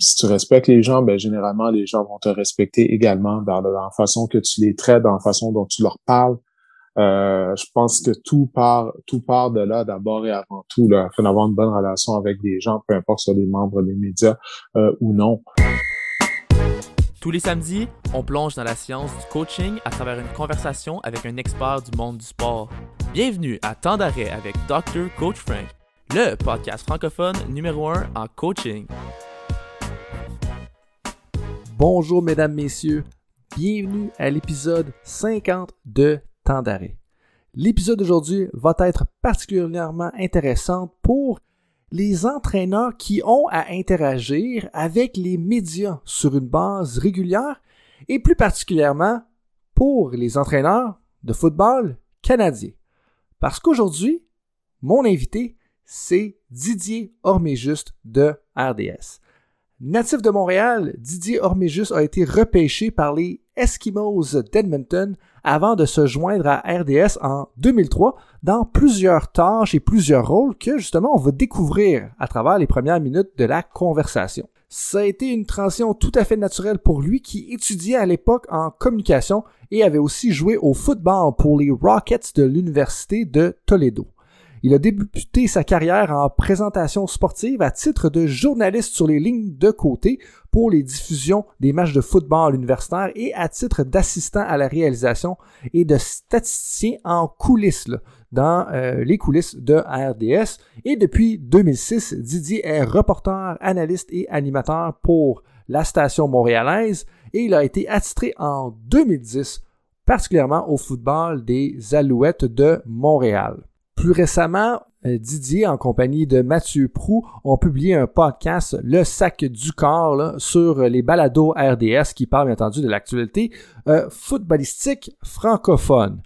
si tu respectes les gens, ben généralement les gens vont te respecter également dans, la façon que tu les traites, dans la façon dont tu leur parles. Euh, je pense que tout part, tout part de là d'abord et avant tout, afin d'avoir une bonne relation avec des gens, peu importe si des membres des médias euh, ou non. Tous les samedis, on plonge dans la science du coaching à travers une conversation avec un expert du monde du sport. Bienvenue à Temps d'arrêt avec Dr. Coach Frank, le podcast francophone numéro 1 en coaching. Bonjour mesdames, messieurs, bienvenue à l'épisode 50 de Temps d'arrêt. L'épisode d'aujourd'hui va être particulièrement intéressant pour les entraîneurs qui ont à interagir avec les médias sur une base régulière et plus particulièrement pour les entraîneurs de football canadiens. Parce qu'aujourd'hui, mon invité, c'est Didier Orméjuste de RDS. Natif de Montréal, Didier Orméjus a été repêché par les Eskimos d'Edmonton avant de se joindre à RDS en 2003 dans plusieurs tâches et plusieurs rôles que justement on va découvrir à travers les premières minutes de la conversation. Ça a été une transition tout à fait naturelle pour lui qui étudiait à l'époque en communication et avait aussi joué au football pour les Rockets de l'Université de Toledo. Il a débuté sa carrière en présentation sportive à titre de journaliste sur les lignes de côté pour les diffusions des matchs de football universitaire et à titre d'assistant à la réalisation et de statisticien en coulisses, dans euh, les coulisses de RDS. Et depuis 2006, Didier est reporter, analyste et animateur pour la station montréalaise et il a été attitré en 2010 particulièrement au football des Alouettes de Montréal. Plus récemment, euh, Didier, en compagnie de Mathieu Prou, ont publié un podcast, Le Sac du Corps, sur les balados RDS qui parlent bien entendu de l'actualité euh, footballistique francophone.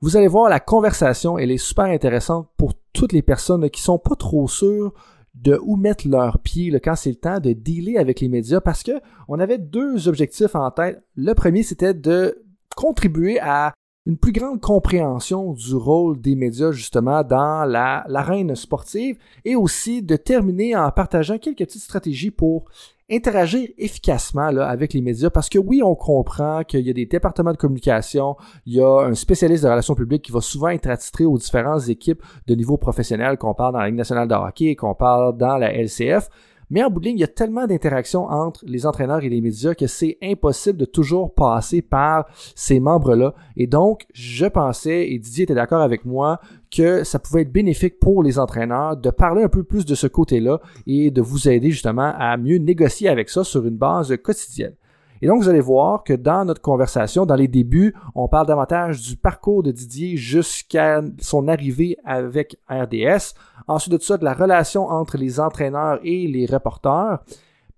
Vous allez voir, la conversation, elle est super intéressante pour toutes les personnes qui sont pas trop sûres de où mettre leurs pieds quand c'est le temps de dealer avec les médias parce que on avait deux objectifs en tête. Le premier, c'était de contribuer à une plus grande compréhension du rôle des médias justement dans la l'arène sportive et aussi de terminer en partageant quelques petites stratégies pour interagir efficacement là, avec les médias. Parce que oui, on comprend qu'il y a des départements de communication, il y a un spécialiste de relations publiques qui va souvent être attitré aux différentes équipes de niveau professionnel qu'on parle dans la Ligue nationale de hockey, qu'on parle dans la LCF, mais en bout de ligne, il y a tellement d'interactions entre les entraîneurs et les médias que c'est impossible de toujours passer par ces membres-là. Et donc, je pensais, et Didier était d'accord avec moi, que ça pouvait être bénéfique pour les entraîneurs de parler un peu plus de ce côté-là et de vous aider justement à mieux négocier avec ça sur une base quotidienne. Et donc, vous allez voir que dans notre conversation, dans les débuts, on parle davantage du parcours de Didier jusqu'à son arrivée avec RDS. Ensuite de ça, de la relation entre les entraîneurs et les reporters.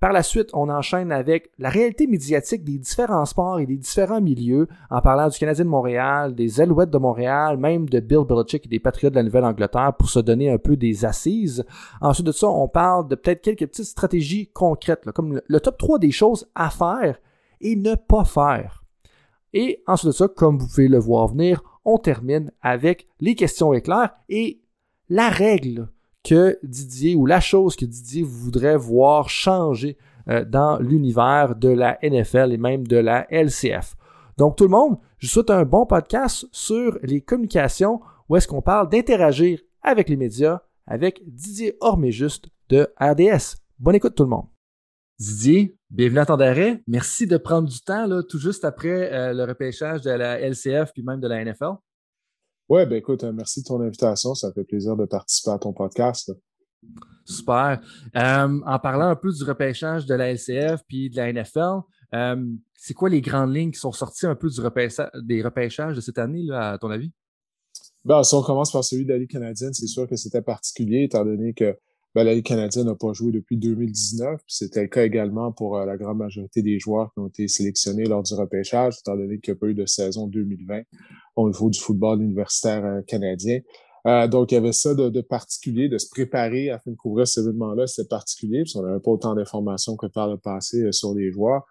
Par la suite, on enchaîne avec la réalité médiatique des différents sports et des différents milieux, en parlant du Canadien de Montréal, des Alouettes de Montréal, même de Bill Belichick et des Patriots de la Nouvelle-Angleterre pour se donner un peu des assises. Ensuite de ça, on parle de peut-être quelques petites stratégies concrètes, comme le top 3 des choses à faire et ne pas faire. Et ensuite de ça, comme vous pouvez le voir venir, on termine avec les questions éclairs et la règle que Didier ou la chose que Didier voudrait voir changer euh, dans l'univers de la NFL et même de la LCF. Donc tout le monde, je vous souhaite un bon podcast sur les communications où est-ce qu'on parle d'interagir avec les médias avec Didier Orméjuste de RDS. Bonne écoute tout le monde. Didier, bienvenue à ton d'arrêt. Merci de prendre du temps, là, tout juste après euh, le repêchage de la LCF puis même de la NFL. Ouais, ben écoute, euh, merci de ton invitation. Ça fait plaisir de participer à ton podcast. Super. Euh, en parlant un peu du repêchage de la LCF puis de la NFL, c'est quoi les grandes lignes qui sont sorties un peu du des repêchages de cette année, là, à ton avis? Ben, si on commence par celui de la Ligue canadienne, c'est sûr que c'était particulier, étant donné que ben, la Ligue canadienne n'a pas joué depuis 2019. C'était le cas également pour euh, la grande majorité des joueurs qui ont été sélectionnés lors du repêchage, étant donné qu'il n'y a pas eu de saison 2020 au niveau du football universitaire euh, canadien. Euh, donc, il y avait ça de, de, particulier, de se préparer afin de couvrir cet événement-là, c'était particulier, parce qu'on n'avait pas autant d'informations que par le passé sur les joueurs.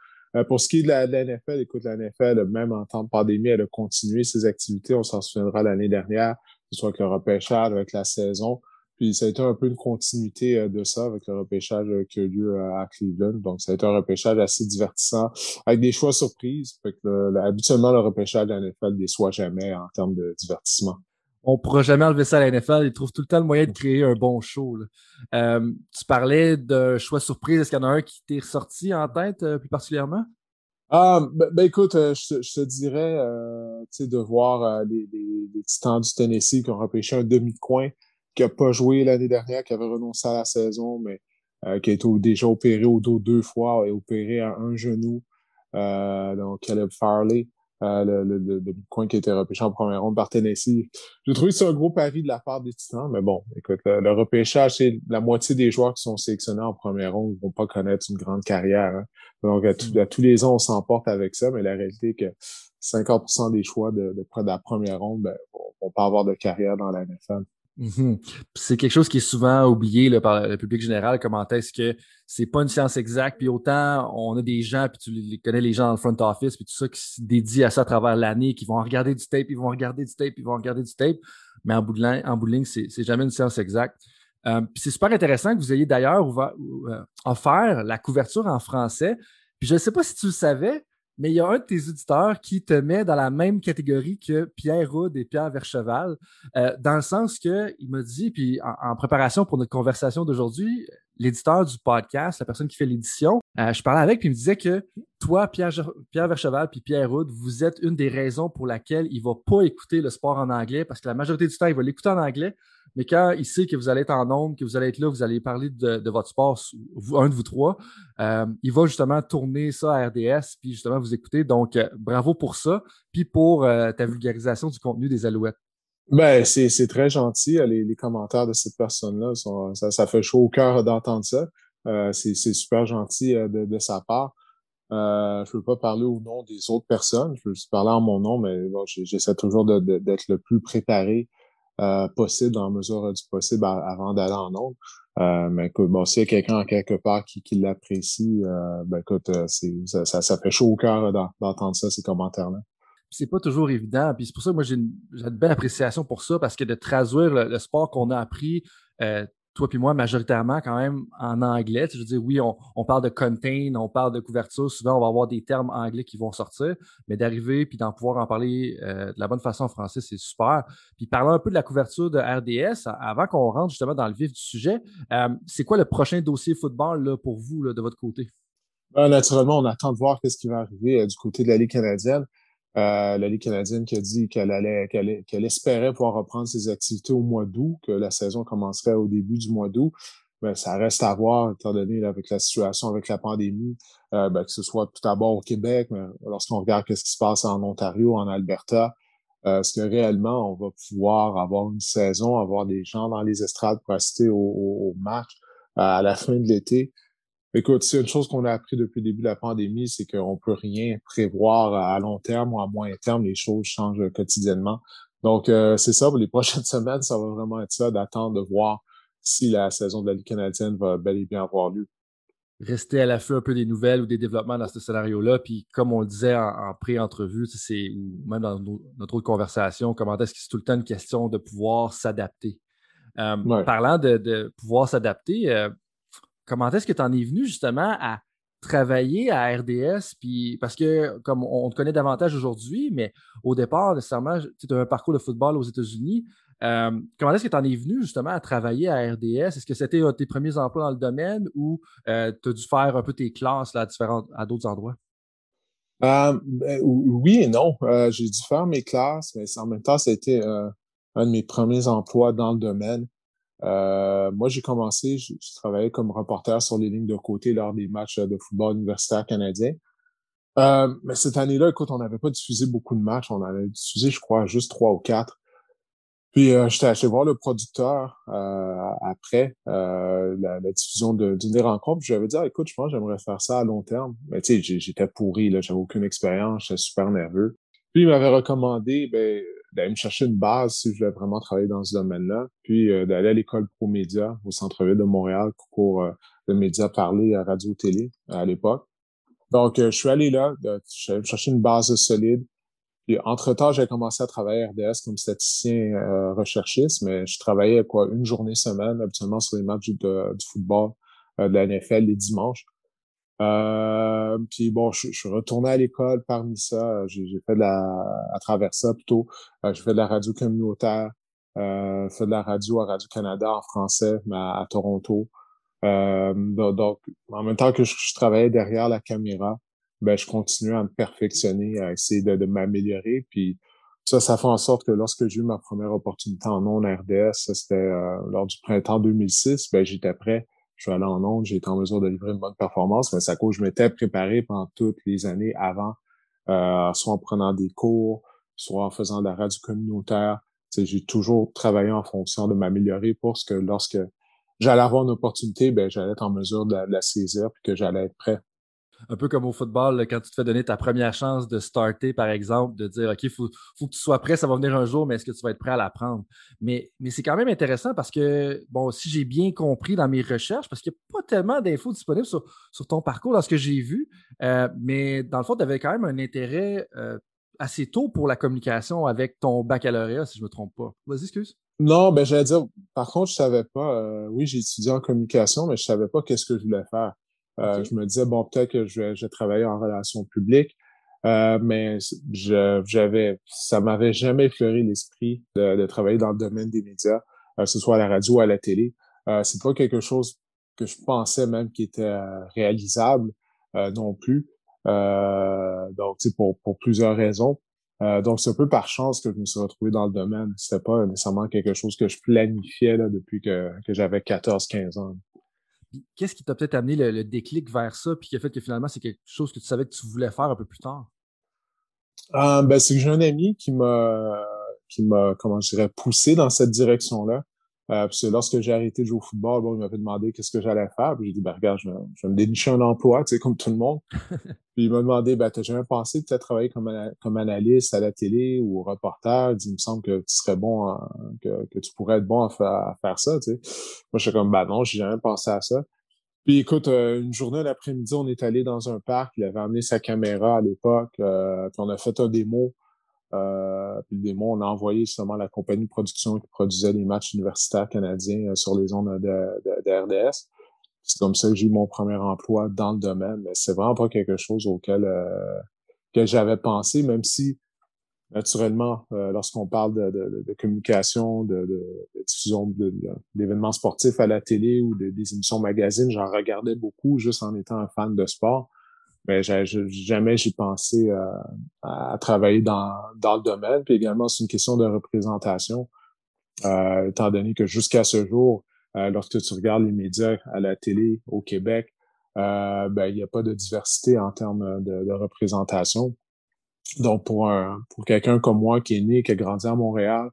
pour ce qui est de la, de la, NFL, écoute, la NFL, même en temps de pandémie, elle a continué ses activités. On s'en souviendra l'année dernière, que ce soit avec le repêchage, avec la saison. Puis ça a été un peu une continuité de ça avec le repêchage qui a eu lieu à Cleveland. Donc, ça a été un repêchage assez divertissant avec des choix surprises. Fait que habituellement, le repêchage de la NFL ne déçoit jamais en termes de divertissement on pourra jamais enlever ça à la NFL. Ils trouvent tout le temps le moyen de créer un bon show. Euh, tu parlais de choix surprise. Est-ce qu'il y en a un qui t'est ressorti en tête euh, plus particulièrement? Ah, ben, ben écoute, euh, je, te dirais, tu sais, de voir les, Titans du Tennessee qui ont repêché un demi-coin qui n'a pas joué l'année dernière, qui avait renoncé à la saison, mais qui a été déjà opéré au dos deux fois et opéré à un genou. donc, Caleb Farley. Euh, le, coin qui a été repêché en première ronde par Tennessee. J'ai trouvé c'est un gros pari de la part des Titans, mais bon, écoute, le, repêchage, c'est la moitié des joueurs qui sont sélectionnés en première ronde ne vont pas connaître une grande carrière. Hein. Donc, à, tous les ans, on s'emporte avec ça, mais la réalité est que 50% des choix de, de, de la première ronde ben, vont pas avoir de carrière dans la NFL. Mhm. C'est quelque chose qui est souvent oublié là, par le public général, comment est-ce que c'est pas une science exacte, puis autant on a des gens, puis tu connais les gens dans le front office, puis tout ça qui se dédient à ça à travers l'année, qui vont regarder du tape, ils vont regarder du tape, ils vont regarder du tape, mais en bout de ligne, en c'est, jamais une science exacte. Euh, c'est super intéressant que vous ayez d'ailleurs euh, offert la couverture en français. Puis je ne sais pas si tu le savais, mais il y a un de tes auditeurs qui te met dans la même catégorie que Pierre Roud et Pierre Vercheval, euh, dans le sens que il m'a dit, puis en, préparation pour notre conversation d'aujourd'hui, l'éditeur du podcast, la personne qui fait l'édition, euh, je parlais avec, puis il me disait que toi, Pierre, Pierre Vercheval, puis Pierre Roud, vous êtes une des raisons pour laquelle il va pas écouter le sport en anglais, parce que la majorité du temps, il va l'écouter en anglais, mais quand il sait que vous allez être en nombre, que vous allez être là, vous allez parler de, votre sport, un de vous trois, euh, il va justement tourner ça à RDS, puis justement vous écouter. Donc, euh, bravo pour ça, puis pour euh, ta vulgarisation du contenu des Alouettes. Ben, c'est très gentil. Les, commentaires de cette personne-là, ça, ça, fait chaud au cœur d'entendre ça. c'est super gentil de, sa part. Euh, je ne veux pas parler au nom des autres personnes. Je veux juste parler en mon nom, mais bon, j'essaie toujours d'être le plus préparé euh, possible, dans la mesure du possible, avant d'aller en nombre. Euh, mais écoute, bon, s'il y a quelqu'un quelque part qui, qui l'apprécie, euh, ben écoute, euh, ça, ça, ça, fait chaud au cœur d'entendre ça, ces commentaires-là c'est pas toujours évident. Puis c'est pour ça que moi, j'ai une, une, belle appréciation pour ça, parce que de traduire le, sport qu'on a appris, euh, toi puis moi, majoritairement quand même en anglais. je veux dire, oui, on, parle de contain, on parle de couverture. Souvent, on va avoir des termes anglais qui vont sortir, mais d'arriver puis d'en pouvoir en parler euh, de la bonne façon en français, c'est super. Puis parlons un peu de la couverture de RDS avant qu'on rentre justement dans le vif du sujet. Euh, c'est quoi le prochain dossier football là, pour vous de votre côté? Ben, naturellement, on attend de voir ce qui va arriver du côté de la Ligue canadienne. Euh, la Ligue canadienne qui a dit qu'elle allait, qu'elle, espérait pouvoir reprendre ses activités au mois d'août, que la saison commencerait au début du mois d'août. Mais ça reste à voir, étant donné avec la situation, avec la pandémie, euh, ben, que ce soit tout d'abord au Québec, mais lorsqu'on regarde ce qui se passe en Ontario, en Alberta, euh, est-ce que réellement on va pouvoir avoir une saison, avoir des gens dans les estrades pour assister au, au match à la fin de l'été? Écoute, c'est une chose qu'on a appris depuis le début de la pandémie, c'est qu'on peut rien prévoir à long terme ou à moyen terme. Les choses changent quotidiennement. Donc, euh, c'est ça, pour les prochaines semaines, ça va vraiment être ça, d'attendre de voir si la saison de la Ligue canadienne va bel et bien avoir lieu. Rester à l'affût un peu des nouvelles ou des développements dans ce scénario-là. Puis, comme on le disait en, pré-entrevue, c'est, ou même dans notre autre conversation, comment est-ce que c'est tout le temps une question de pouvoir s'adapter? Euh, parlant de, pouvoir s'adapter, euh, comment est-ce que tu en es venu justement à travailler à RDS, puis parce que comme on te connaît davantage aujourd'hui, mais au départ, nécessairement, tu as un parcours de football aux États-Unis. Euh, comment est-ce que tu en es venu justement à travailler à RDS? Est-ce que c'était tes premiers emplois dans le domaine ou euh, tu as dû faire un peu tes classes là, à, d'autres endroits? Euh, ben, oui et non. j'ai dû faire mes classes, mais en même temps, été un de mes premiers emplois dans le domaine. Euh, moi, j'ai commencé, je, travaillais comme reporter sur les lignes de côté lors des matchs de football universitaire canadien. Euh, mais cette année-là, écoute, on n'avait pas diffusé beaucoup de matchs. On avait diffusé, je crois, juste trois ou quatre. Puis euh, j'étais allé voir le producteur euh, après euh, la, diffusion d'une des rencontres. Je lui avais dit ah, écoute, je pense que j'aimerais faire ça à long terme. Mais tu sais, j'étais pourri, là, j'avais aucune expérience, j'étais super nerveux. Puis il m'avait recommandé, ben, d'aller me chercher une base si je voulais vraiment travailler dans ce domaine-là, puis euh, d'aller à l'école Pro Média au centre-ville de Montréal, pour euh, de médias parler à radio-télé à l'époque. Donc, euh, je suis allé là, je suis allé me chercher une base solide. Puis, entre-temps, j'ai commencé à travailler à RDS comme statisticien euh, recherchiste, mais je travaillais quoi une journée semaine, habituellement sur les matchs de, du football de la NFL les dimanches. Euh, puis bon, je, suis retourné à l'école parmi ça. J'ai fait de la, à travers ça plutôt, euh, j'ai fait de la radio communautaire, euh, fait de la radio à Radio-Canada en français, mais à, Toronto. Euh, donc, en même temps que je, travaillais derrière la caméra, ben, je continuais à me perfectionner, à essayer de, m'améliorer. Puis ça, ça fait en sorte que lorsque j'ai eu ma première opportunité en non RDS, c'était euh, lors du printemps 2006, ben, j'étais prêt je suis allé en onde, j'ai été en mesure de livrer une bonne performance, mais à cause je m'étais préparé pendant toutes les années avant, euh, soit en prenant des cours, soit en faisant de la radio communautaire. J'ai toujours travaillé en fonction de m'améliorer pour ce que lorsque j'allais avoir une opportunité, ben, j'allais être en mesure de, de la saisir et que j'allais être prêt un peu comme au football, quand tu te fais donner ta première chance de starter, par exemple, de dire OK, il faut, faut, que tu sois prêt, ça va venir un jour, mais est-ce que tu vas être prêt à l'apprendre? Mais, c'est quand même intéressant parce que, bon, si j'ai bien compris dans mes recherches, parce qu'il n'y a pas tellement d'infos disponibles sur, sur, ton parcours dans ce que j'ai vu, euh, mais dans le fond, tu avais quand même un intérêt euh, assez tôt pour la communication avec ton baccalauréat, si je ne me trompe pas. Vas-y, excuse. Non, ben j'allais dire, par contre, je savais pas, euh, oui, j'ai étudié en communication, mais je savais pas qu'est-ce que je voulais faire. Euh, je me disais, bon, peut-être que je vais, je travailler en relations publiques, euh, mais j'avais, ça m'avait jamais effleuré l'esprit de, travailler dans le domaine des médias, euh, que ce soit à la radio ou à la télé. Euh, c'est pas quelque chose que je pensais même qui était réalisable non plus. donc, pour, pour plusieurs raisons. donc, c'est un peu par chance que je me suis retrouvé dans le domaine. C'était pas nécessairement quelque chose que je planifiais là, depuis que, que j'avais 14-15 ans. Qu'est-ce qui t'a peut-être amené le, déclic vers ça, puis qui a fait que finalement, c'est quelque chose que tu savais que tu voulais faire un peu plus tard? Euh, ben, c'est que j'ai un ami qui m'a, qui m'a, comment je dirais, poussé dans cette direction-là. Euh, que lorsque j'ai arrêté de jouer au football, bon, il m'avait demandé qu'est-ce que j'allais faire. Puis j'ai dit, ben, regarde, je, vais me dénicher un emploi, tu sais, comme tout le monde. puis il m'a demandé, ben, t'as jamais pensé peut-être travailler comme, comme analyste à la télé ou reporter? Il, dit, il me semble que tu serais bon, que, que, tu pourrais être bon à, faire ça, tu sais. Moi, je suis comme, ben non, j'ai jamais pensé à ça. Puis écoute, euh, une journée l'après-midi, on est allé dans un parc. Il avait amené sa caméra à l'époque. euh, puis on a fait un démo euh, puis des mots, on a envoyé justement la compagnie de production qui produisait les matchs universitaires canadiens euh, sur les ondes de, de, RDS. C'est comme ça que j'ai eu mon premier emploi dans le domaine. Mais c'est vraiment pas quelque chose auquel euh, que j'avais pensé, même si naturellement, euh, lorsqu'on parle de, de, de, communication, de, diffusion d'événements sportifs à la télé ou des émissions magazines, j'en regardais beaucoup juste en étant un fan de sport mais jamais j'ai pensé euh, à travailler dans, dans le domaine. Puis également, c'est une question de représentation, euh, étant donné que jusqu'à ce jour, euh, lorsque tu regardes les médias à la télé au Québec, ben, il n'y a pas de diversité en termes de, représentation. Donc, pour pour quelqu'un comme moi qui est né, qui a grandi à Montréal,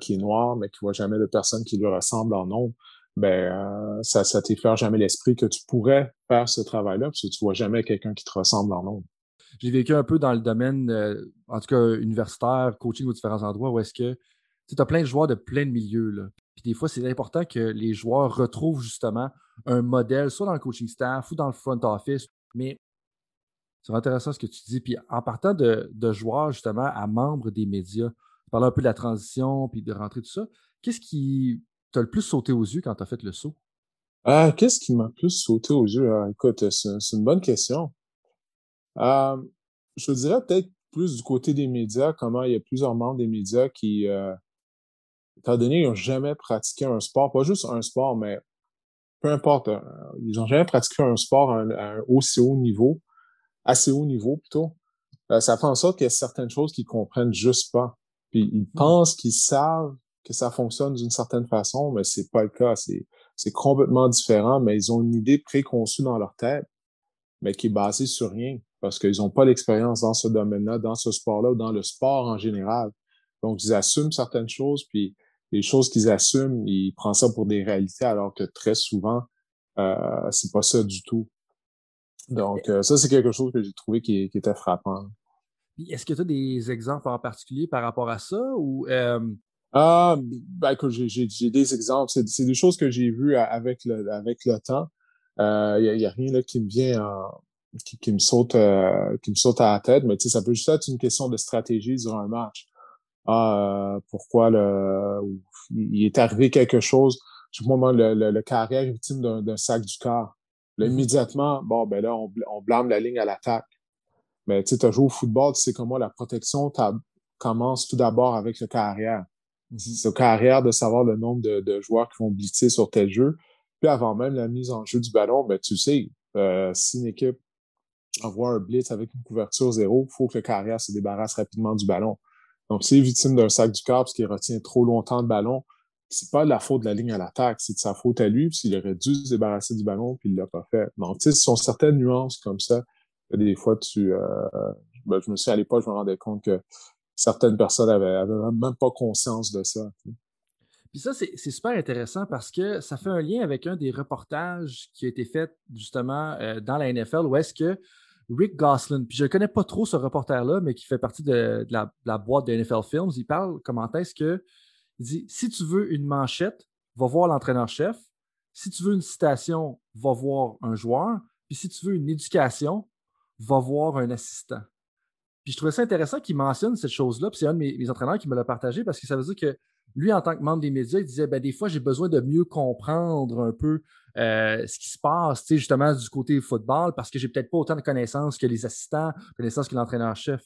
qui est noir, mais qui voit jamais de personnes qui lui ressemblent en nombre, ben euh, ça, ça t'effleure jamais l'esprit que tu pourrais faire ce travail-là, parce que tu vois jamais quelqu'un qui te ressemble en nombre. J'ai vécu un peu dans le domaine, euh, en tout cas universitaire, coaching aux différents endroits, où est-ce que tu as plein de joueurs de plein de milieux. Là. Puis des fois, c'est important que les joueurs retrouvent justement un modèle, soit dans le coaching staff ou dans le front office. Mais c'est intéressant ce que tu dis. Puis en partant de, de joueurs justement à membres des médias, tu parlais un peu de la transition puis de rentrer tout ça. Qu'est-ce qui t'as le plus sauté aux yeux quand tu as fait le saut? Ah, qu'est-ce qui m'a plus sauté aux yeux? Ah, écoute, c'est une bonne question. Euh, je dirais peut-être plus du côté des médias, comment il y a plusieurs membres des médias qui, euh, étant donné qu'ils n'ont jamais pratiqué un sport, pas juste un sport, mais peu importe, euh, ils n'ont jamais pratiqué un sport à un, aussi haut niveau, assez haut niveau plutôt. Euh, ça fait en sorte qu'il y a certaines choses qu'ils comprennent juste pas. Puis ils hmm. pensent qu'ils savent que ça fonctionne d'une certaine façon, mais c'est pas le cas. C'est, complètement différent, mais ils ont une idée préconçue dans leur tête, mais qui est basée sur rien, parce qu'ils n'ont pas l'expérience dans ce domaine-là, dans ce sport-là, ou dans le sport en général. Donc, ils assument certaines choses, puis les choses qu'ils assument, ils prennent ça pour des réalités, alors que très souvent, euh, c'est pas ça du tout. Donc, euh, ça, c'est quelque chose que j'ai trouvé qui, qui, était frappant. Est-ce que tu as des exemples en particulier par rapport à ça ou euh, ah, ben, j'ai des exemples. C'est des choses que j'ai vues avec le, avec le temps. Il euh, n'y a, y a, rien là, qui me vient en, qui, me saute euh, qui me saute à la tête, mais ça peut juste être une question de stratégie durant un match. Ah, pourquoi le il est arrivé quelque chose. Je moment le, le, le carrière est victime d'un sac du corps. Là, mm-hmm. immédiatement, bon, ben là, on, on blâme la ligne à l'attaque. Mais tu sais, tu joué au football, tu sais comment la protection commence tout d'abord avec le carrière. Mm-hmm. C'est au carrière de savoir le nombre de, joueurs qui vont blitzer sur tel jeu. Puis avant même la mise en jeu du ballon, ben tu sais, euh, si une équipe envoie un blitz avec une couverture zéro, il faut que le carrière se débarrasse rapidement du ballon. Donc, s'il est victime d'un sac du corps parce qu'il retient trop longtemps le ballon, c'est pas de la faute de la ligne à l'attaque, c'est de sa faute à lui, s'il aurait dû se débarrasser du ballon, puis il l'a pas fait. Donc, tu sais, ce sont certaines nuances comme ça. Des fois, tu, euh, ben, je me suis à l'époque, je me rendais compte que certaines personnes avaient, même pas conscience de ça. Puis ça, c'est super intéressant parce que ça fait un lien avec un des reportages qui a été fait justement euh, dans la NFL où est-ce que Rick Goslin, puis je ne connais pas trop ce reporter-là, mais qui fait partie de, la, boîte de NFL Films, il parle comment est-ce que il dit si tu veux une manchette, va voir l'entraîneur-chef. Si tu veux une citation, va voir un joueur. Puis si tu veux une éducation, va voir un assistant. Puis je trouvais ça intéressant qu'il mentionne cette chose-là. Puis c'est un de mes, entraîneurs qui me l'a partagé parce que ça veut dire que lui, en tant que membre des médias, il disait ben, des fois, j'ai besoin de mieux comprendre un peu euh, ce qui se passe, justement, du côté football, parce que j'ai peut-être pas autant de connaissances que les assistants, connaissances que l'entraîneur-chef.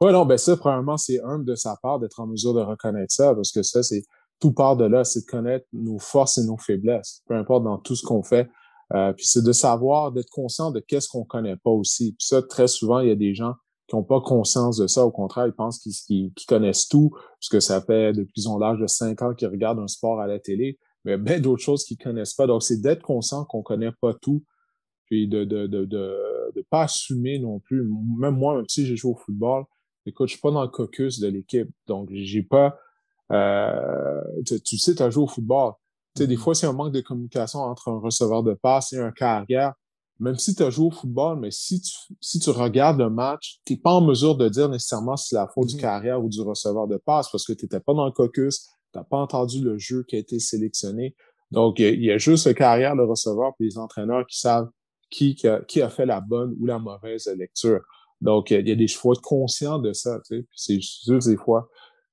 Oui, non, ben ça, premièrement, c'est humble de sa part d'être en mesure de reconnaître ça, parce que ça, c'est tout part de là, c'est de connaître nos forces et nos faiblesses, peu importe dans tout ce qu'on fait. Euh, puis c'est de savoir, d'être conscient de qu'est-ce qu'on connaît pas aussi. Puis ça, très souvent, il y a des gens qui n'ont pas conscience de ça. Au contraire, ils pensent qu'ils connaissent tout, parce que ça fait depuis qu'ils ont l'âge de 5 ans qu'ils regardent un sport à la télé, mais bien d'autres choses qu'ils connaissent pas. Donc, c'est d'être conscient qu'on connaît pas tout, puis de de, de, de, pas assumer non plus. Même moi, même si j'ai joué au football, écoute, je suis pas dans le caucus de l'équipe, donc j'ai pas... Euh, tu, sais, tu as joué au football. Tu sais, des mm-hmm. fois, c'est un manque de communication entre un receveur de passe et un carrière même si tu as joué au football, mais si tu, si tu regardes le match, tu n'es pas en mesure de dire nécessairement si c'est la faute du mm-hmm. carrière ou du receveur de passe parce que tu n'étais pas dans le caucus, tu n'as pas entendu le jeu qui a été sélectionné. Donc, il y, a juste le carrière, le receveur, puis les entraîneurs qui savent qui, qui, a, fait la bonne ou la mauvaise lecture. Donc, il y a des choix conscients de ça. Tu sais. C'est juste des fois,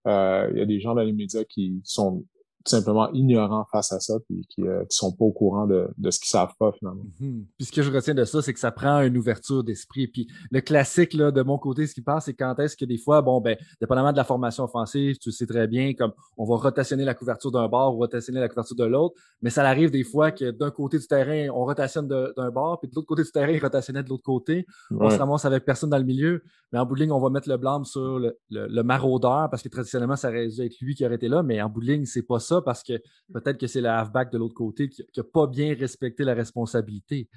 euh, il y a des gens dans les médias qui sont simplement ignorants face à ça puis qui, euh, sont pas au courant de, de ce qu'ils savent pas finalement. Mhm. Puis ce que je retiens de ça, c'est que ça prend une ouverture d'esprit. Puis le classique là, de mon côté, ce qui passe, c'est quand est-ce que des fois, bon, ben, dépendamment de la formation offensive, tu sais très bien, comme on va rotationner la couverture d'un bord, ou rotationner la couverture de l'autre, mais ça arrive des fois que d'un côté du terrain, on rotationne d'un bord, puis de l'autre côté du terrain, il rotationnait de l'autre côté. On se ramasse avec personne dans le milieu, mais en bout de ligne, on va mettre le blâme sur le, le, maraudeur parce que traditionnellement, ça aurait dû être lui qui aurait été là, mais en bout de ligne, c'est pas ça parce que peut-être que c'est le halfback de l'autre côté qui n'a pas bien respecté la responsabilité.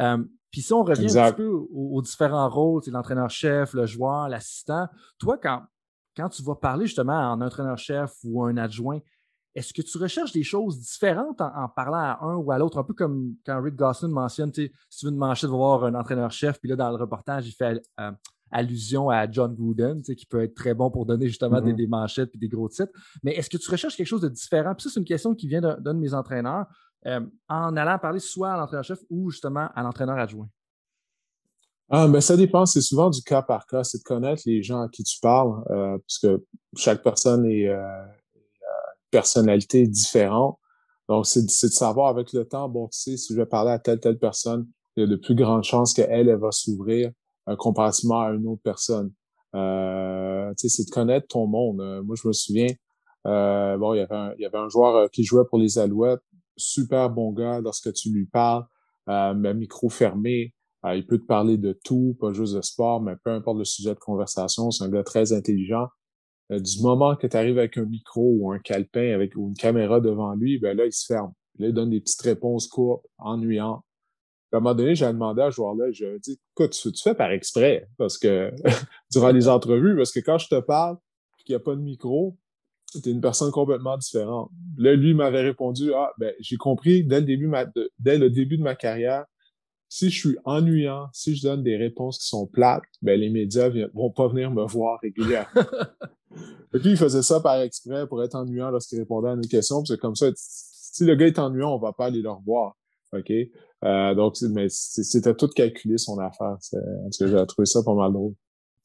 Euh, puis si on revient un petit peu aux, différents rôles, l'entraîneur-chef, le joueur, l'assistant, toi, quand, quand tu vas parler justement à un entraîneur-chef ou un adjoint, est-ce que tu recherches des choses différentes en, parlant à un ou à l'autre? Un peu comme quand Rick Goslin mentionne, si tu veux une manchette, de voir un entraîneur-chef, puis là, dans le reportage, il fait euh, allusion à John Gruden, qui peut être très bon pour donner justement des, mm-hmm. manchettes et des gros titres. Mais est-ce que tu recherches quelque chose de différent? Puis ça, c'est une question qui vient d'un de, mes entraîneurs, euh, en allant parler soit à l'entraîneur-chef ou justement à l'entraîneur adjoint. Ah, ben ça dépend, c'est souvent du cas par cas, c'est de connaître les gens à qui tu parles, euh, puisque chaque personne est euh, personnalité différente. Donc, c'est de savoir avec le temps, bon, tu sais, si je vais parler à telle, telle personne, il y a de plus grandes chances qu'elle, elle va s'ouvrir euh, comparativement à une autre personne. Euh, c'est de connaître ton monde. Euh, moi, je me souviens, euh, bon, il y avait un, un joueur euh, qui jouait pour les Alouettes, super bon gars lorsque tu lui parles, mais micro fermé, il peut te parler de tout, pas juste de sport, mais peu importe le sujet de conversation, c'est un gars très intelligent. du moment que tu arrives avec un micro ou un calepin avec ou une caméra devant lui, ben là, il se ferme. Là, il donne des petites réponses courtes, ennuyantes à un moment donné, j'ai demandé à ce joueur-là, je dit, écoute, tu, tu fais par exprès, parce que durant les entrevues, parce que quand je te parle, qu'il n'y a pas de micro, tu es une personne complètement différente. Là, lui m'avait répondu, ah, ben, j'ai compris dès le début, ma, dès le début de ma carrière, si je suis ennuyant, si je donne des réponses qui sont plates, ben, les médias ne vont pas venir me voir régulièrement. Et puis, il faisait ça par exprès pour être ennuyant lorsqu'il répondait à une question. C'est comme ça, si le gars est ennuyant, on va pas aller le revoir. OK? Euh, donc, mais c'était tout calculé son affaire. J'ai trouvé ça pas mal drôle.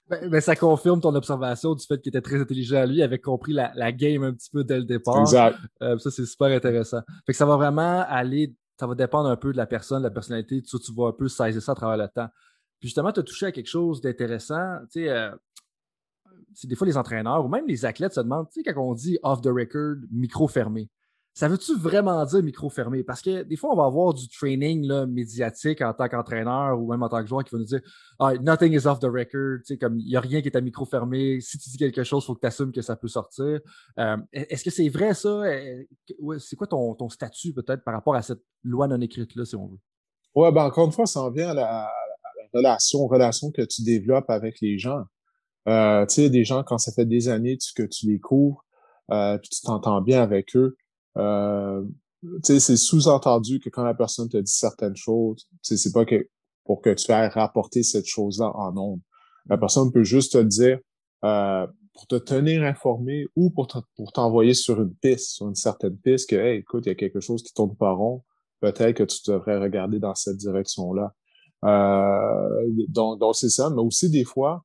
Ben, ben, ça confirme ton observation du fait qu'il était très intelligent lui, avait compris la, la, game un petit peu dès le départ. Exact. Euh, ça, c'est super intéressant. Fait que ça va vraiment aller, ça va dépendre un peu de la personne, de la personnalité. Tu, tu vas un peu saisir ça à travers le temps. Puis justement, tu as touché à quelque chose d'intéressant. Tu sais, euh, des fois, les entraîneurs ou même les athlètes se demandent, tu sais, quand on dit off the record, micro fermé, ça veut-tu vraiment dire micro fermé? Parce que des fois, on va avoir du training médiatique en tant qu'entraîneur ou même en tant que joueur qui va nous dire ah, Nothing is off the record, il n'y a rien qui est à micro fermé. Si tu dis quelque chose, il faut que tu assumes que ça peut sortir. Euh, est-ce que c'est vrai ça? Euh, c'est quoi ton, ton statut peut-être par rapport à cette loi non écrite-là, si on veut? Ouais, ben encore une fois, ça en vient à la, relation, relation que tu développes avec les gens. Euh, tu sais, des gens, quand ça fait des années que tu les cours, tu t'entends bien avec eux, euh, c'est sous-entendu que quand la personne te dit certaines choses, c'est pas que pour que tu ailles rapporter cette chose-là en nombre. La personne peut juste te dire euh, pour te tenir informé ou pour t'envoyer sur une piste, sur une certaine piste, que écoute, il y a quelque chose qui tourne pas rond, peut-être que tu devrais regarder dans cette direction-là. Euh, donc, donc c'est ça, mais aussi des fois,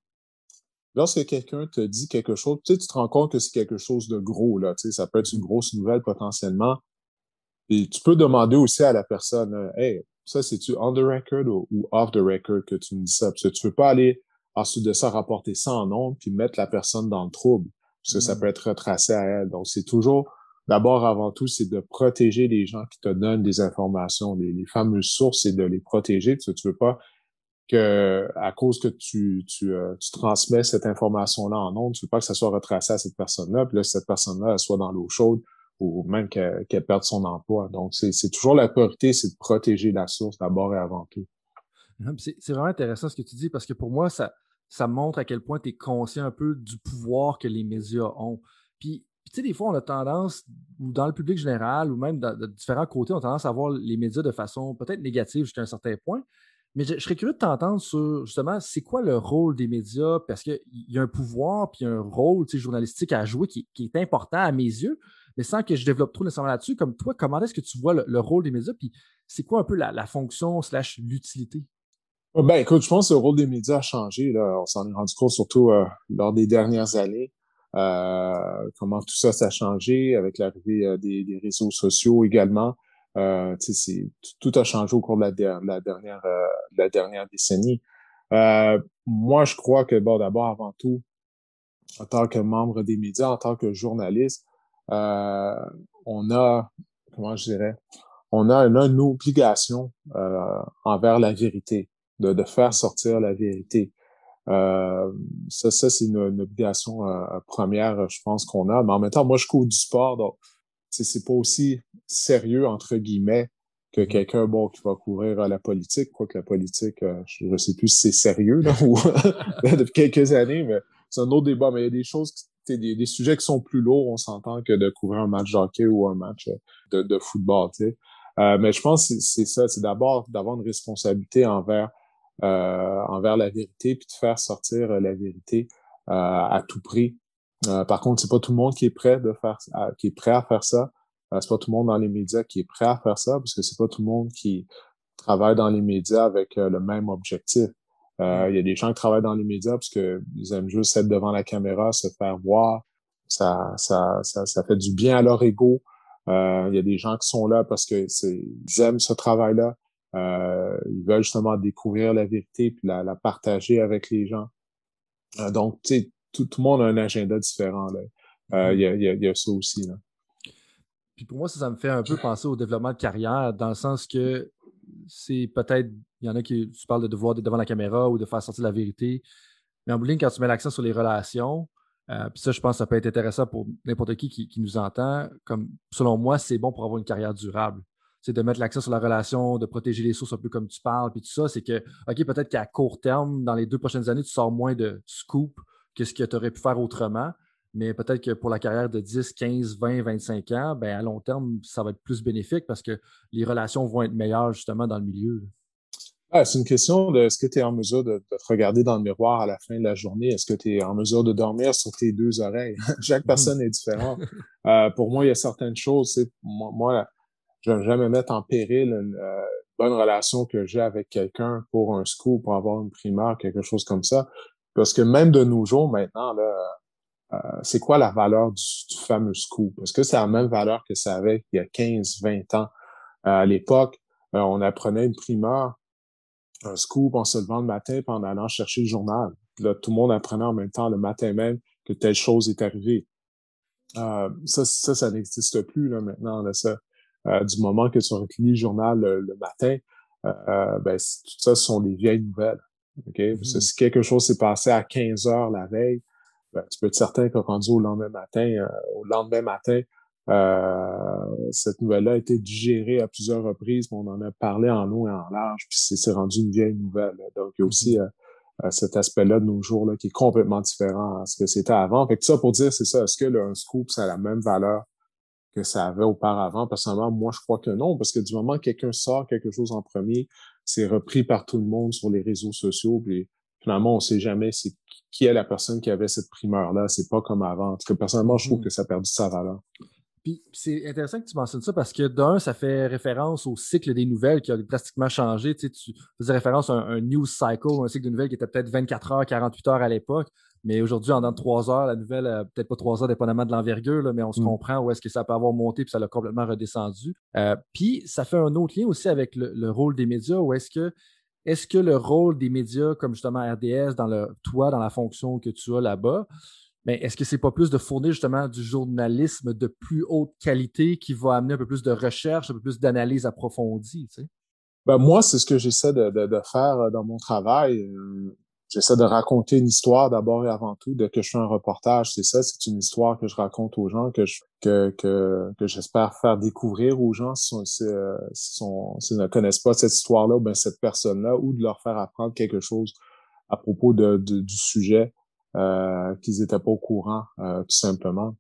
lorsque quelqu'un te dit quelque chose, tu sais, tu te rends compte que c'est quelque chose de gros, là, tu sais, ça peut être une grosse nouvelle potentiellement. Et tu peux demander aussi à la personne, euh, hey, ça, c'est-tu on the record ou, off the record que tu me dis ça? Parce que tu veux pas aller ensuite de ça rapporter ça en nombre puis mettre la personne dans le trouble. Parce que ça mm. peut être retracé à elle. Donc, c'est toujours, d'abord, avant tout, c'est de protéger les gens qui te donnent des informations, les, les fameuses sources, et de les protéger. Parce que tu veux pas que à cause que tu, euh, tu transmets cette information-là en ondes, tu veux pas que ça soit retracé à cette personne-là, puis là, cette personne-là soit dans l'eau chaude ou même qu'elle perde son emploi. Donc, c'est toujours la priorité, c'est de protéger la source d'abord et avant tout. C'est vraiment intéressant ce que tu dis parce que pour moi, ça, ça montre à quel point tu es conscient un peu du pouvoir que les médias ont. Puis, tu sais, des fois, on a tendance, ou dans le public général, ou même de différents côtés, on a tendance à voir les médias de façon peut-être négative jusqu'à un certain point. Mais je, serais curieux de t'entendre sur justement, c'est quoi le rôle des médias? Parce qu'il y a un pouvoir puis un rôle journalistique à jouer qui, est important à mes yeux, mais sans que je développe trop nécessairement là-dessus. Comme toi, comment est-ce que tu vois le, rôle des médias? Puis c'est quoi un peu la, fonction slash l'utilité? Ben, écoute, je pense que le rôle des médias a changé. Là. On s'en est rendu compte surtout euh, lors des dernières années. Euh, comment tout ça, ça a changé avec l'arrivée euh, des, réseaux sociaux également. Euh, tout a changé au cours de la, dernière, euh, la dernière décennie. Euh, moi, je crois que, bon, d'abord, avant tout, en tant que membre des médias, en tant que journaliste, euh, on a, comment je dirais, on a une, obligation euh, envers la vérité, de, de, faire sortir la vérité. Euh, ça, ça c'est une, une, obligation première, je pense qu'on a. Mais en même temps, moi, je cours du sport, donc c'est pas aussi sérieux, entre guillemets, que mm-hmm. quelqu'un, bon, qui va couvrir la politique, quoique la politique, euh, je ne sais plus si c'est sérieux, là, ou depuis quelques années, mais c'est un autre débat. Mais il y a des choses, des, des sujets qui sont plus lourds, on s'entend, que de couvrir un match de hockey ou un match euh, de, de football, tu sais. Euh, mais je pense que c'est ça, c'est d'abord d'avoir une responsabilité envers euh, envers la vérité, puis de faire sortir la vérité à tout prix. Euh, par contre, c'est pas tout le monde qui est prêt de faire, qui est prêt à faire ça. Euh, c'est pas tout le monde dans les médias qui est prêt à faire ça, parce que c'est pas tout le monde qui travaille dans les médias avec euh, le même objectif. Mm. Il y a des gens qui travaillent dans les médias parce qu'ils aiment juste être devant la caméra, se faire voir. Ça, ça, ça, ça fait du bien à leur ego. Il y a des gens qui sont là parce que ils aiment ce travail-là. ils veulent justement découvrir la vérité puis la, la partager avec les gens. donc, tu sais, tout, le monde a un agenda différent. Euh, mm-hmm. Il y, a, ça aussi. Là. Puis pour moi, ça, ça me fait un peu penser au développement de carrière, dans le sens que c'est peut-être, il y en a qui, tu parles de devoir être devant la caméra ou de faire sortir la vérité, mais en bout quand tu mets l'accent sur les relations, euh, puis ça, je pense que ça peut être intéressant pour n'importe qui, qui, nous entend. Comme selon moi, c'est bon pour avoir une carrière durable. C'est de mettre l'accent sur la relation, de protéger les sources un peu comme tu parles, puis tout ça, c'est que, OK, peut-être qu'à court terme, dans les deux prochaines années, tu sors moins de scoop qu'est-ce que tu aurais pu faire autrement. Mais peut-être que pour la carrière de 10, 15, 20, 25 ans, ben, à long terme, ça va être plus bénéfique parce que les relations vont être meilleures justement dans le milieu. Ah, c'est une question de est-ce que tu es en mesure de, te regarder dans le miroir à la fin de la journée? Est-ce que tu es en mesure de dormir sur tes deux oreilles? Chaque personne est différente. Euh, pour moi, il y a certaines choses. Moi, moi je ne vais jamais mettre en péril euh, bonne relation que j'ai avec quelqu'un pour un scoop, pour avoir une primaire, quelque chose comme ça. Parce que même de nos jours, maintenant, là, euh, c'est quoi la valeur du, fameux scoop? Est-ce que c'est la même valeur que ça avait il y a 15, 20 ans? à l'époque, on apprenait une primeur, un scoop en se levant le matin et en allant chercher le journal. Là, tout le monde apprenait en même temps le matin même que telle chose est arrivée. Euh, ça, ça, ça n'existe plus là maintenant. Là, ça, euh, du moment que tu relis le journal le, matin, euh, ben, tout ça ce sont des vieilles nouvelles. Ok, mm-hmm. Si quelque chose s'est passé à 15 heures la veille, ben, tu peux être certain que rendu au lendemain matin, au lendemain matin, cette nouvelle-là a été digérée à plusieurs reprises, on en a parlé en long et en large, puis c'est rendu une vieille nouvelle. Donc, il y a aussi mm-hmm cet aspect-là de nos jours là, qui est complètement différent à ce que c'était avant. Fait que ça pour dire, c'est ça, est-ce que un scoop, ça a la même valeur que ça avait auparavant? Personnellement, moi, je crois que non, parce que du moment que quelqu'un sort quelque chose en premier, c'est repris par tout le monde sur les réseaux sociaux, puis finalement, on sait jamais c'est qui est la personne qui avait cette primeur-là. C'est pas comme avant. Tout cas, personnellement, je trouve mm. que ça a perdu sa valeur. Puis c'est intéressant que tu mentionnes ça parce que d'un, ça fait référence au cycle des nouvelles qui a drastiquement changé. Tu, sais, tu faisais référence à un, news cycle, un cycle de nouvelles qui était peut-être 24 heures, 48 heures à l'époque. Mais aujourd'hui, en dans 3 heures, la nouvelle, peut-être pas 3 heures dépendamment de l'envergure, mais on se mm. comprend où est-ce que ça peut avoir monté puis ça l'a complètement redescendu. Euh, puis ça fait un autre lien aussi avec le, rôle des médias où est-ce que est-ce que le rôle des médias, comme justement RDS, dans le toi, dans la fonction que tu as là-bas, mais est-ce que c'est pas plus de fournir justement du journalisme de plus haute qualité qui va amener un peu plus de recherche, un peu plus d'analyse approfondie? Tu sais? ben, moi, c'est ce que j'essaie de, de, faire euh, dans mon travail. J'essaie de raconter une histoire d'abord et avant tout. Dès que je fais un reportage, c'est ça, c'est une histoire que je raconte aux gens, que je, que, que, que j'espère faire découvrir aux gens si, si, euh, ne connaissent pas cette histoire-là, ben cette personne-là, ou de leur faire apprendre quelque chose à propos de, du sujet euh, qu'ils n'étaient pas au courant, euh, tout simplement.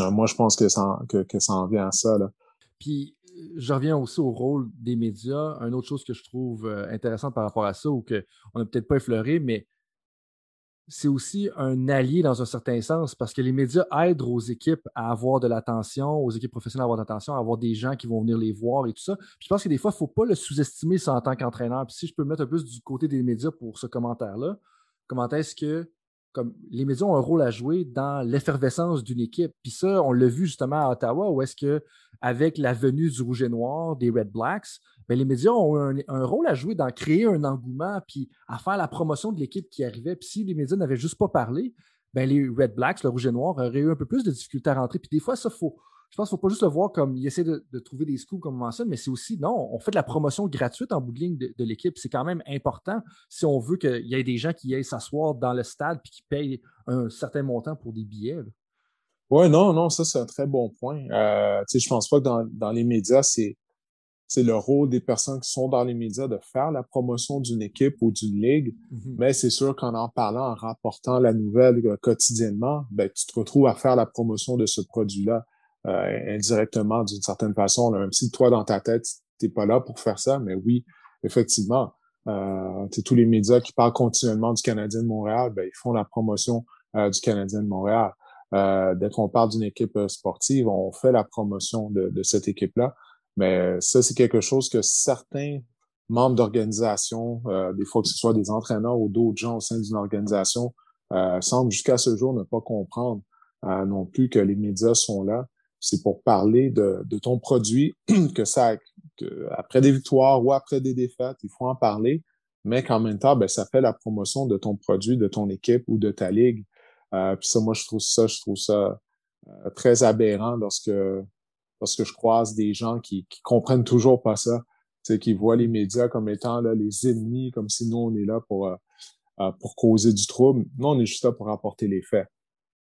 Euh, moi, je pense que ça, que, ça en vient à ça. Là. Je reviens aussi au rôle des médias. Une autre chose que je trouve intéressante par rapport à ça, ou qu'on n'a peut-être pas effleuré, mais c'est aussi un allié dans un certain sens parce que les médias aident aux équipes à avoir de l'attention, aux équipes professionnelles à avoir de l'attention, à avoir des gens qui vont venir les voir et tout ça. Puis je pense que des fois, il ne faut pas le sous-estimer ça en tant qu'entraîneur. Puis si je peux me mettre un peu du côté des médias pour ce commentaire-là, comment est-ce que les médias ont un rôle à jouer dans l'effervescence d'une équipe. Puis ça, on l'a vu justement à Ottawa, où est-ce que, avec la venue du Rouge et Noir, des Red Blacks, ben, les médias ont un, rôle à jouer dans créer un engouement, puis à faire la promotion de l'équipe qui arrivait. Puis si les médias n'avaient juste pas parlé, ben, les Red Blacks, le Rouge et Noir, auraient eu un peu plus de difficultés à rentrer. Puis des fois, ça, faut, je pense qu'il ne faut pas juste le voir comme il essaie de, trouver des scoops comme on mentionne, mais c'est aussi, non, on fait de la promotion gratuite en bout de ligne de, l'équipe. C'est quand même important si on veut qu'il y ait des gens qui aillent s'asseoir dans le stade et qui payent un certain montant pour des billets. Oui, non, non, ça, c'est un très bon point. Euh, je ne pense pas que dans, les médias, c'est c'est le rôle des personnes qui sont dans les médias de faire la promotion d'une équipe ou d'une ligue. Mm-hmm. Mais c'est sûr qu'en en parlant, en rapportant la nouvelle euh, quotidiennement, ben, tu te retrouves à faire la promotion de ce produit-là. Euh, indirectement d'une certaine façon. Même si toi, dans ta tête, t'es pas là pour faire ça, mais oui, effectivement, euh, tous les médias qui parlent continuellement du Canadien de Montréal, ben, ils font la promotion euh, du Canadien de Montréal. Euh, dès qu'on parle d'une équipe sportive, on fait la promotion de, de cette équipe-là. Mais ça, c'est quelque chose que certains membres d'organisation, des fois que ce soit des entraîneurs ou d'autres gens au sein d'une organisation, semblent jusqu'à ce jour ne pas comprendre non plus que les médias sont là c'est pour parler de, ton produit, que ça, après des victoires ou après des défaites, il faut en parler, mais qu'en même temps, ben, ça fait la promotion de ton produit, de ton équipe ou de ta ligue. Euh, puis ça, moi, je trouve ça, je trouve ça euh, très aberrant lorsque lorsque je croise des gens qui, qui comprennent toujours pas ça, qui voient les médias comme étant là, les ennemis, comme si nous, on est là pour, euh, pour causer du trouble. Nous, on est juste là pour apporter les faits.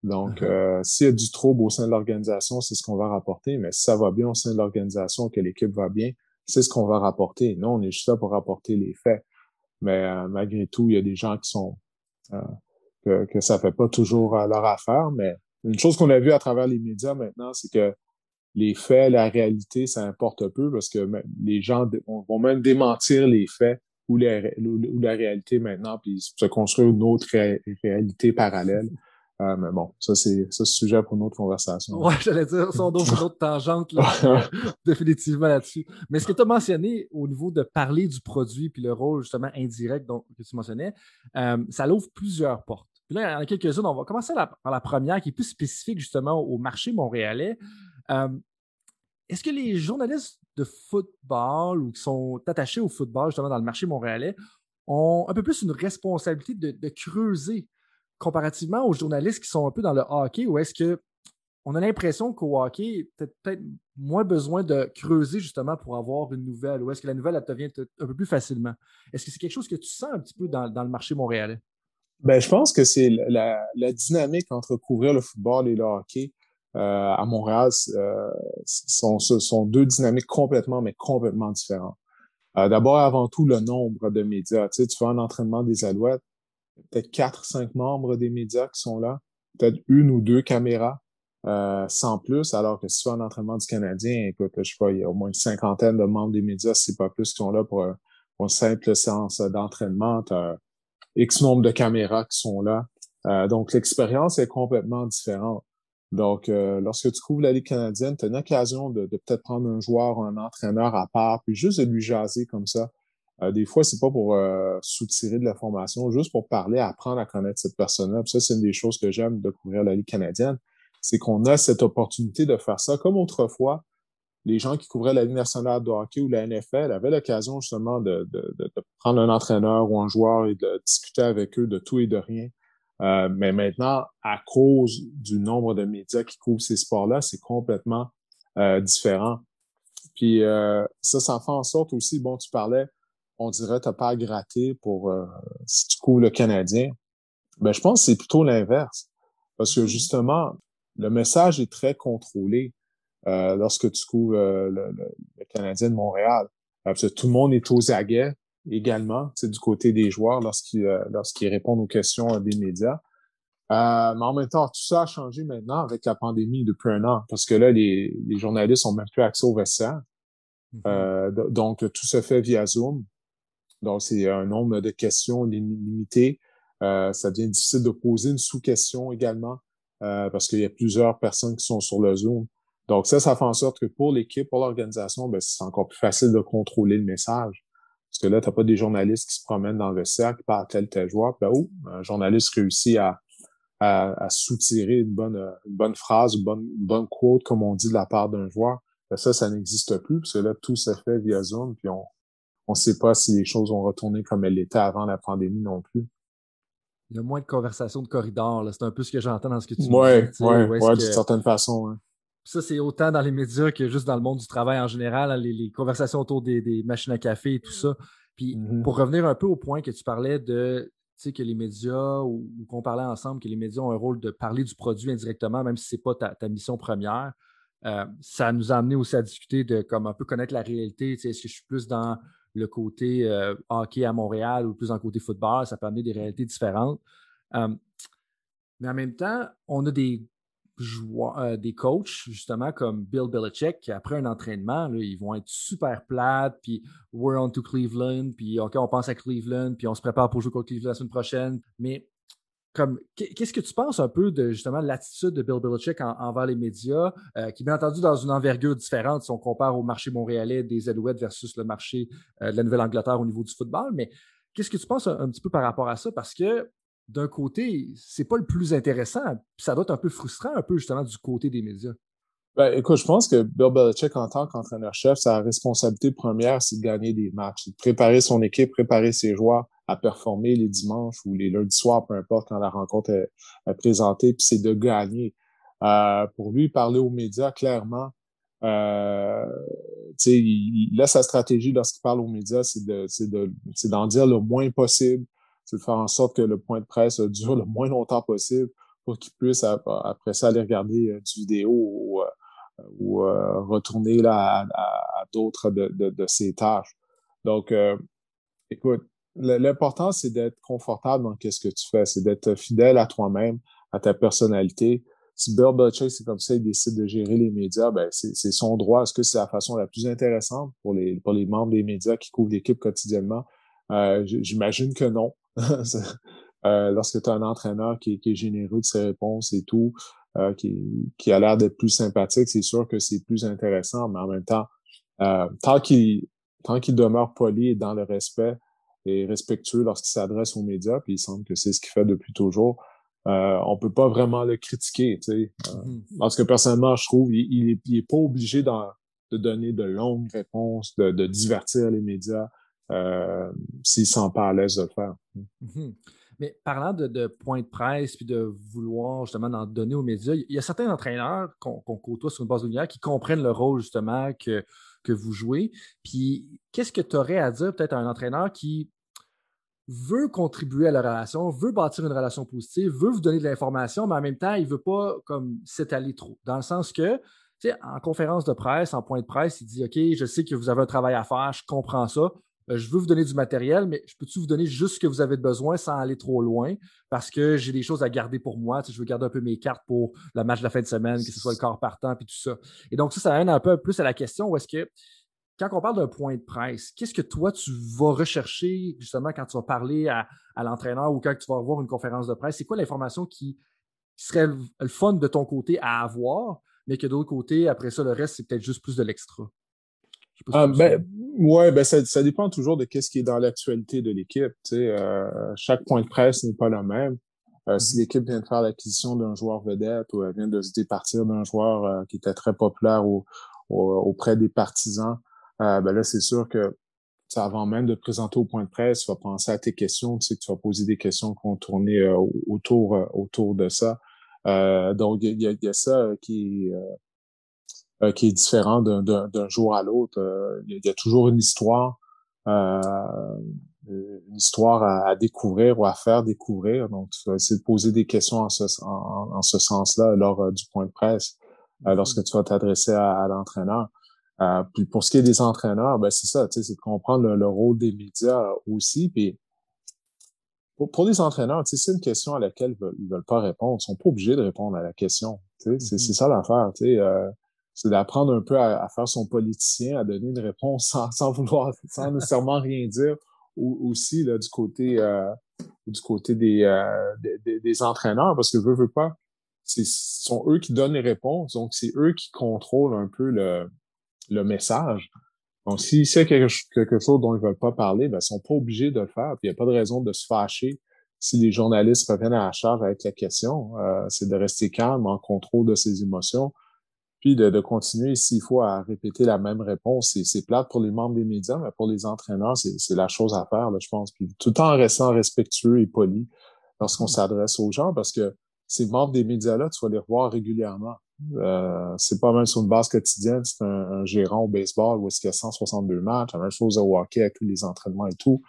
Donc, uh-huh. euh, s'il y a du trouble au sein de l'organisation, c'est ce qu'on va rapporter. Mais si ça va bien au sein de l'organisation, que l'équipe va bien, c'est ce qu'on va rapporter. Nous, on est juste là pour rapporter les faits. Mais euh, malgré tout, il y a des gens qui sont euh, que, que ça fait pas toujours leur affaire. Mais une chose qu'on a vue à travers les médias maintenant, c'est que les faits, la réalité, ça importe peu parce que les gens vont même démentir les faits ou, les, ou la réalité maintenant, puis se construire une autre réalité parallèle. Euh, mais bon, ça, c'est ce sujet pour une autre conversation. Ouais, j'allais dire, sont d'autres tangentes, là, définitivement là-dessus. Mais ce que tu as mentionné au niveau de parler du produit puis le rôle, justement, indirect dont, que tu mentionnais, euh, ça l'ouvre plusieurs portes. Puis là, il y en a quelques-unes. On va commencer par la première qui est plus spécifique, justement, au marché montréalais. Euh, est-ce que les journalistes de football ou qui sont attachés au football, justement, dans le marché montréalais, ont un peu plus une responsabilité de creuser comparativement aux journalistes qui sont un peu dans le hockey, ou est-ce que on a l'impression qu'au hockey, peut-être moins besoin de creuser justement pour avoir une nouvelle, ou est-ce que la nouvelle, elle te vient un peu plus facilement? Est-ce que c'est quelque chose que tu sens un petit peu dans, le marché montréalais? Ben, je pense que c'est la, dynamique entre couvrir le football et le hockey euh, à Montréal euh, sont, sont, deux dynamiques complètement, mais complètement différentes. Euh, d'abord, avant tout, le nombre de médias. Tu sais, tu fais un entraînement des Alouettes, peut-être quatre, cinq membres des médias qui sont là, peut-être une ou deux caméras, euh, sans plus, alors que si tu un entraînement du Canadien, écoute, je sais pas, il y a au moins une cinquantaine de membres des médias, si pas plus, qui sont là pour, une simple séance d'entraînement. Tu as X nombre de caméras qui sont là. Euh, donc, l'expérience est complètement différente. Donc, euh, lorsque tu couvres la Ligue canadienne, tu as une occasion de, de peut-être prendre un joueur, un entraîneur à part, puis juste de lui jaser comme ça. Euh, des fois, c'est pas pour euh, soutirer de l'information, juste pour parler, apprendre à connaître cette personne-là. ça, c'est une des choses que j'aime de couvrir la Ligue canadienne, c'est qu'on a cette opportunité de faire ça. Comme autrefois, les gens qui couvraient la Ligue nationale de hockey ou la NFL avaient l'occasion justement de, prendre un entraîneur ou un joueur et de discuter avec eux de tout et de rien. Euh, mais maintenant, à cause du nombre de médias qui couvrent ces sports-là, c'est complètement différent. Puis ça, ça fait en sorte aussi, bon, tu parlais on dirait t'as pas à gratter pour euh, si tu couvres le Canadien. Ben, je pense que c'est plutôt l'inverse. Parce que mm-hmm. justement, le message est très contrôlé euh, lorsque tu couvres euh, le, Canadien de Montréal. Parce que tout le monde est aux aguets également, c'est du côté des joueurs lorsqu'ils lorsqu'ils répondent aux questions des médias. mais en même temps, tout ça a changé maintenant avec la pandémie depuis un an, parce que là, les, les journalistes ont même plus accès au vestiaire. Mm-hmm. donc, tout se fait via Zoom. Donc, c'est un nombre de questions limité. Euh, ça devient difficile de poser une sous-question également euh, parce qu'il y a plusieurs personnes qui sont sur le Zoom. Donc, ça, ça fait en sorte que pour l'équipe, pour l'organisation, ben, c'est encore plus facile de contrôler le message. Parce que là, tu n'as pas des journalistes qui se promènent dans le cercle, parlent tel tel joueur. Là, oh, un journaliste réussit à, à, soutirer une bonne, une bonne phrase, une bonne, une bonne quote, comme on dit, de la part d'un joueur. Ben, ça, ça n'existe plus, parce que là, tout se fait via Zoom, puis on, on ne sait pas si les choses ont retourné comme elles étaient avant la pandémie non plus. Il y a moins de conversations de corridor. C'est un peu ce que j'entends dans ce que tu dis. Oui, oui, d'une certaine façon. Ça, c'est autant dans les médias que juste dans le monde du travail en général, hein, les, conversations autour des, machines à café et tout ça. Puis mm-hmm. pour revenir un peu au point que tu parlais de que les médias ou, qu'on parlait ensemble, que les médias ont un rôle de parler du produit indirectement, même si ce n'est pas ta, mission première. Euh, ça nous a amené aussi à discuter de comme un peu connaître la réalité. Est-ce que je suis plus dans le côté euh, hockey à Montréal ou plus en côté football, ça peut amener des réalités différentes. Euh, mais en même temps, on a des joueurs, euh, des coachs, justement, comme Bill Belichick, qui après un entraînement, ils vont être super plates, puis we're on to Cleveland, puis OK, on pense à Cleveland, puis on se prépare pour jouer contre Cleveland la semaine prochaine. Mais qu'est-ce que tu penses un peu de justement l'attitude de Bill Belichick envers les médias, euh, qui bien entendu dans une envergure différente si on compare au marché montréalais des Alouettes versus le marché euh, de la Nouvelle-Angleterre au niveau du football, mais qu'est-ce que tu penses un, petit peu par rapport à ça? Parce que d'un côté, c'est pas le plus intéressant, puis ça doit être un peu frustrant un peu justement du côté des médias. Ben, écoute, je pense que Bill Belichick, en tant qu'entraîneur-chef, sa responsabilité première, c'est de gagner des matchs, de préparer son équipe, préparer ses joueurs à performer les dimanches ou les lundis soirs, peu importe, quand la rencontre est, présentée, puis c'est de gagner. Euh, pour lui, parler aux médias, clairement, euh, il, là, sa stratégie lorsqu'il parle aux médias, c'est de, c'est d'en dire le moins possible, c'est de faire en sorte que le point de presse dure le moins longtemps possible pour qu'il puisse après ça aller regarder euh, du vidéo ou, euh, ou retourner là à, d'autres de, de, de, ses tâches. Donc, écoute, l'important, c'est d'être confortable dans ce que tu fais, c'est d'être fidèle à toi-même, à ta personnalité. Si Bill Belichick, c'est comme ça, il décide de gérer les médias, ben c'est son droit. Est-ce que c'est la façon la plus intéressante pour les, pour les membres des médias qui couvrent l'équipe quotidiennement? Euh, J'imagine que non. lorsque tu as un entraîneur qui, est généreux de ses réponses et tout, qui, qui a l'air d'être plus sympathique, c'est sûr que c'est plus intéressant, mais en même temps, tant qu'il tant qu'il demeure poli et dans le respect et respectueux lorsqu'il s'adresse aux médias, puis il semble que c'est ce qu'il fait depuis toujours, euh, on peut pas vraiment le critiquer. Tu sais. Euh, parce que personnellement, je trouve il, il, est, pas obligé de donner de longues réponses, de, de divertir les médias euh, s'il sent pas à l'aise de le faire. Mhm. Mais parlant de, de points de presse puis de vouloir justement en donner aux médias, il y a certains entraîneurs qu'on côtoie sur une base régulière qui comprennent le rôle justement que, que vous jouez. Puis qu'est-ce que tu aurais à dire peut-être à un entraîneur qui veut contribuer à la relation, veut bâtir une relation positive, veut vous donner de l'information, mais en même temps, il ne veut pas comme s'étaler trop? Dans le sens que, tu sais, en conférence de presse, en point de presse, il dit OK, je sais que vous avez un travail à faire, je comprends ça. Euh, je veux vous donner du matériel, mais je peux-tu vous donner juste ce que vous avez besoin sans aller trop loin? Parce que j'ai des choses à garder pour moi. Je veux garder un peu mes cartes pour le match de la fin de semaine, que ce soit le corps partant puis tout ça. Et donc, ça, ça amène un peu plus à la question où est-ce que quand on parle d'un point de presse, qu'est-ce que toi, tu vas rechercher justement quand tu vas parler à, l'entraîneur ou quand tu vas avoir une conférence de presse? C'est quoi l'information qui, serait le, fun de ton côté à avoir, mais que d'autre côté, après ça, le reste, c'est peut-être juste plus de l'extra? Ah, ben, ouais, ben ça, dépend toujours de ce qui est dans l'actualité de l'équipe. Euh, chaque point de presse n'est pas le même. Euh, si mm-hmm. l'équipe vient de faire l'acquisition d'un joueur vedette ou elle vient de se départir d'un joueur euh, qui était très populaire auprès des partisans, euh, ben là, c'est sûr que avant même de te présenter au point de presse, tu vas penser à tes questions, tu sais que tu vas poser des questions qui vont tourner euh, autour, euh, autour de ça. donc, il y a, y a, ça qui est, qui est différent d'un jour à l'autre. Il y, a toujours une histoire, une histoire à, découvrir ou à faire découvrir. Donc, tu vas essayer de poser des questions en ce, en, ce sens-là lors du point de presse, mm-hmm. lorsque tu vas t'adresser à l'entraîneur. Euh, puis pour ce qui est des entraîneurs, ben c'est ça, c'est de comprendre le, rôle des médias aussi. Puis pour, pour les entraîneurs, c'est une question à laquelle ils veulent, veulent pas répondre. Ils sont pas obligés de répondre à la question. C'est mm-hmm. ça l'affaire. Euh, c'est d'apprendre un peu à, faire son politicien, à donner une réponse sans, sans vouloir, sans nécessairement rien dire. Ou, aussi là, du côté euh, du côté des, euh, des, des, entraîneurs, parce que veut, veut pas, ce sont eux qui donnent les réponses, donc c'est eux qui contrôlent un peu le, le message. Donc, s'il sait quelque, quelque, chose dont ils veulent pas parler, ben, ils sont pas obligés de le faire. il n'y a pas de raison de se fâcher si les journalistes reviennent à la charge avec la question. Euh, c'est de rester calme, en contrôle de ses émotions, puis de, de continuer, s'il faut, à répéter la même réponse. C'est plate pour les membres des médias, mais pour les entraîneurs, c'est la chose à faire, là, je pense. Puis tout en restant respectueux et poli lorsqu'on s'adresse aux gens, parce que ces membres des médias-là, tu vas les revoir régulièrement. Euh, c'est pas même sur une base quotidienne, c'est un, gérant au baseball où est-ce qu'il y a 162 matchs, la même chose au hockey avec tous les entraînements et tout.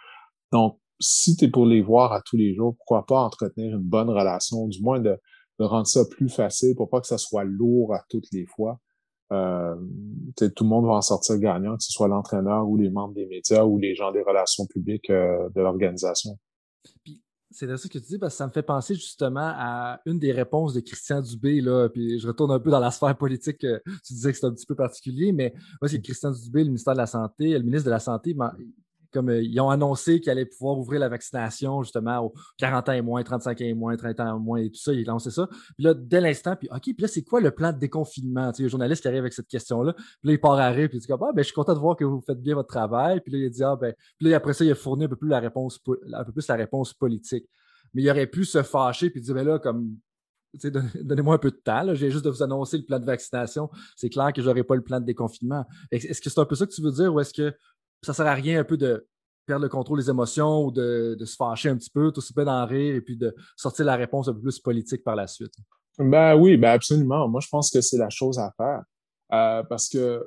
Donc, si tu es pour les voir à tous les jours, pourquoi pas entretenir une bonne relation, du moins de, rendre ça plus facile pour pas que ça soit lourd à toutes les fois. Euh, tout le monde va en sortir gagnant, que ce soit l'entraîneur ou les membres des médias ou les gens des relations publiques euh, de l'organisation. C'est de ça que tu dis, parce que ça me fait penser justement à une des réponses de Christian Dubé, là, puis je retourne un peu dans la sphère politique, tu disais que c'est un petit peu particulier, mais moi, c'est Christian Dubé, le ministère de la Santé, le ministre de la Santé, comme euh, ils ont annoncé qu'ils allaient pouvoir ouvrir la vaccination justement aux 40 ans et moins, 35 ans et moins, 30 ans et moins et tout ça, ils lancé ça. Puis là, dès l'instant, puis OK, puis là, c'est quoi le plan de déconfinement? Tu sais, le journaliste qui arrive avec cette question-là, puis là, il part à rire, puis il dit ah, ben, je suis content de voir que vous faites bien votre travail. Puis là, il dit, ah, ben, puis là, après ça, il a fourni un peu plus la réponse, un peu plus la réponse politique. Mais il aurait pu se fâcher puis dire, ben là, comme donnez-moi un peu de temps. J'ai juste de vous annoncer le plan de vaccination. C'est clair que je n'aurai pas le plan de déconfinement. Est-ce que c'est un peu ça que tu veux dire ou est-ce que ça sert à rien un peu de perdre le contrôle des émotions ou de, se fâcher un petit peu, tout se d'en rire et puis de sortir la réponse un peu plus politique par la suite? Ben oui, ben absolument. Moi, je pense que c'est la chose à faire. Euh, parce que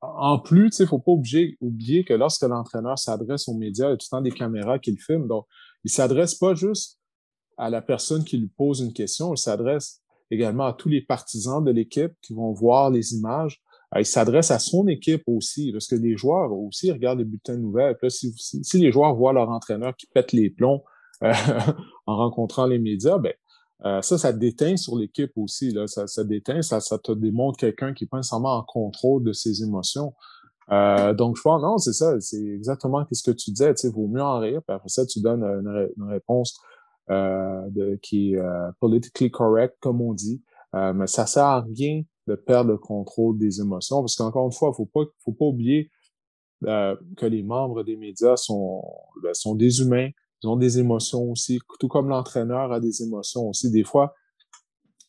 en plus, il ne faut pas oublier, oublier que lorsque l'entraîneur s'adresse aux médias, il y a tout le temps des caméras qui le filment. Donc, il s'adresse pas juste à la personne qui lui pose une question, il s'adresse également à tous les partisans de l'équipe qui vont voir les images. Euh, il s'adresse à son équipe aussi, parce que les joueurs aussi regardent les bulletins de nouvelles. si, les joueurs voient leur entraîneur qui pète les plombs euh, en rencontrant les médias, ben euh, ça, ça déteint sur l'équipe aussi. Ça, ça déteint, ça, ça te démontre quelqu'un qui est pas nécessairement en contrôle de ses émotions. Donc, je pense, non, c'est ça, c'est exactement ce que tu disais, tu sais, vaut mieux en rire, puis après ça, tu donnes une, réponse qui est politically correct, comme on dit. mais ça sert à rien de perdre le contrôle des émotions parce qu'encore une fois, faut pas, faut pas oublier que les membres des médias sont, ben, sont des humains, ils ont des émotions aussi, tout comme l'entraîneur a des émotions aussi. Des fois,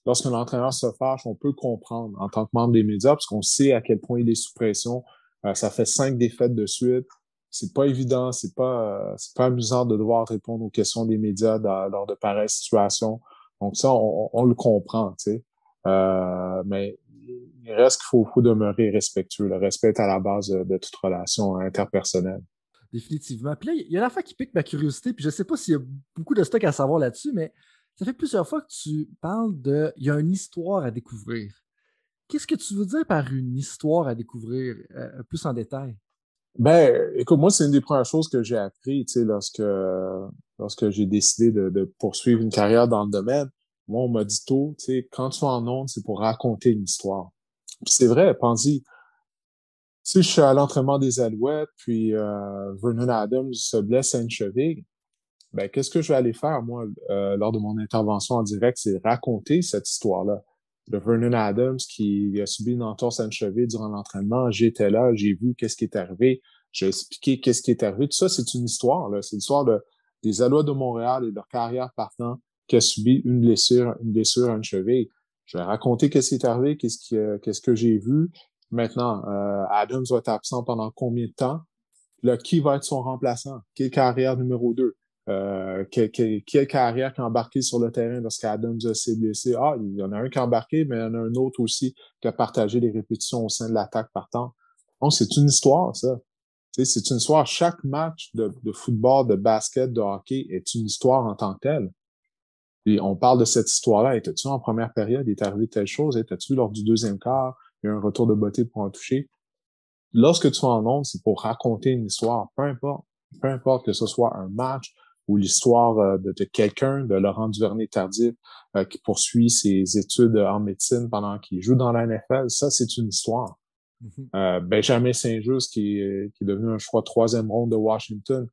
lorsque l'entraîneur se fâche, on peut comprendre en tant que membre des médias parce qu'on sait à quel point il est sous pression. Euh, ça fait cinq défaites de suite. C'est pas évident, c'est pas euh, pas amusant de devoir répondre aux questions des médias lors de pareilles situations. Donc ça, on, le comprend, tu sais. Euh, mais il reste qu'il faut, faut, demeurer respectueux. Le respect est à la base de, toute relation interpersonnelle. Définitivement. Puis là, il y a fois qui pique ma curiosité, puis je sais pas s'il y a beaucoup de stock à savoir là-dessus, mais ça fait plusieurs fois que tu parles de il y a une histoire à découvrir. Qu'est-ce que tu veux dire par une histoire à découvrir euh, plus en détail? Ben, écoute, moi, c'est une des premières choses que j'ai appris, tu sais, lorsque, lorsque j'ai décidé de, poursuivre une carrière dans le domaine. Moi, on m'a dit tôt, tu sais, quand tu es en onde, c'est pour raconter une histoire. C'est vrai, pense-y. Si je suis à l'entraînement des Alouettes, puis euh, Vernon Adams se blesse à une cheville, ben, qu'est-ce que je vais aller faire, moi, euh, lors de mon intervention en direct, c'est raconter cette histoire-là. De Vernon Adams qui a subi une entorse à une cheville durant l'entraînement. J'étais là, j'ai vu qu'est-ce qui est arrivé. J'ai expliqué qu'est-ce qui est arrivé. Tout ça, c'est une histoire, là. C'est l'histoire de, des Alouettes de Montréal et de leur carrière partant qui a subi une blessure, une blessure à une cheville. Je vais raconter qu'est-ce qui est arrivé, qu'est-ce qui, euh, qu'est-ce que j'ai vu. Maintenant, euh, Adams va être absent pendant combien de temps? Là, qui va être son remplaçant? Quelle carrière numéro 2? Euh, quelle, carrière qui a embarqué sur le terrain lorsqu'Adams s'est blessé. Ah, il y en a un qui a embarqué, mais il y en a un autre aussi qui a partagé les répétitions au sein de l'attaque partant. Donc, c'est une histoire, ça. C'est une histoire. Chaque match de, football, de basket, de hockey est une histoire en tant que telle. Et on parle de cette histoire-là. Étais-tu en première période? Il est arrivé telle chose? Étais-tu lors du deuxième quart? Il y a un retour de beauté pour en toucher. Lorsque tu en ondes, c'est pour raconter une histoire. Peu importe. Peu importe que ce soit un match, ou l'histoire euh, de, quelqu'un, de Laurent Duvernay-Tardif, euh, qui poursuit ses études en médecine pendant qu'il joue dans la NFL, ça, c'est une histoire. Mm-hmm. Euh, Benjamin Saint-Just, qui, est, qui est devenu un choix troisième ronde de Washington,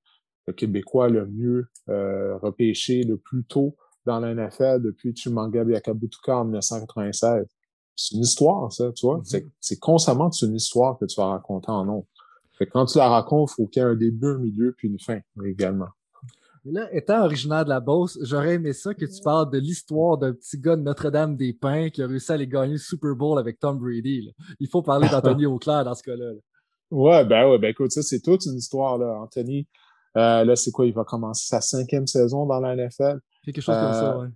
le Québécois le mieux repêché le plus tôt dans la NFL depuis Chimanga Biakabutuka en 1996. C'est une histoire, ça, tu vois. Mm-hmm. C'est constamment une histoire que tu vas raconter en nom. Fait quand tu la racontes, il faut qu'il y ait un début, un milieu, puis une fin également. Là, étant originaire de la Beauce, j'aurais aimé ça que tu parles de l'histoire d'un petit gars de Notre-Dame-des-Pins qui a réussi à aller gagner le Super Bowl avec Tom Brady. Il faut parler d'Anthony Auclair dans ce cas-là. Ouais, ben ouais, ben écoute, ça, c'est toute une histoire, là. Anthony, euh, là, c'est quoi? Il va commencer sa cinquième saison dans la NFL. Quelque chose comme ça, euh, ouais.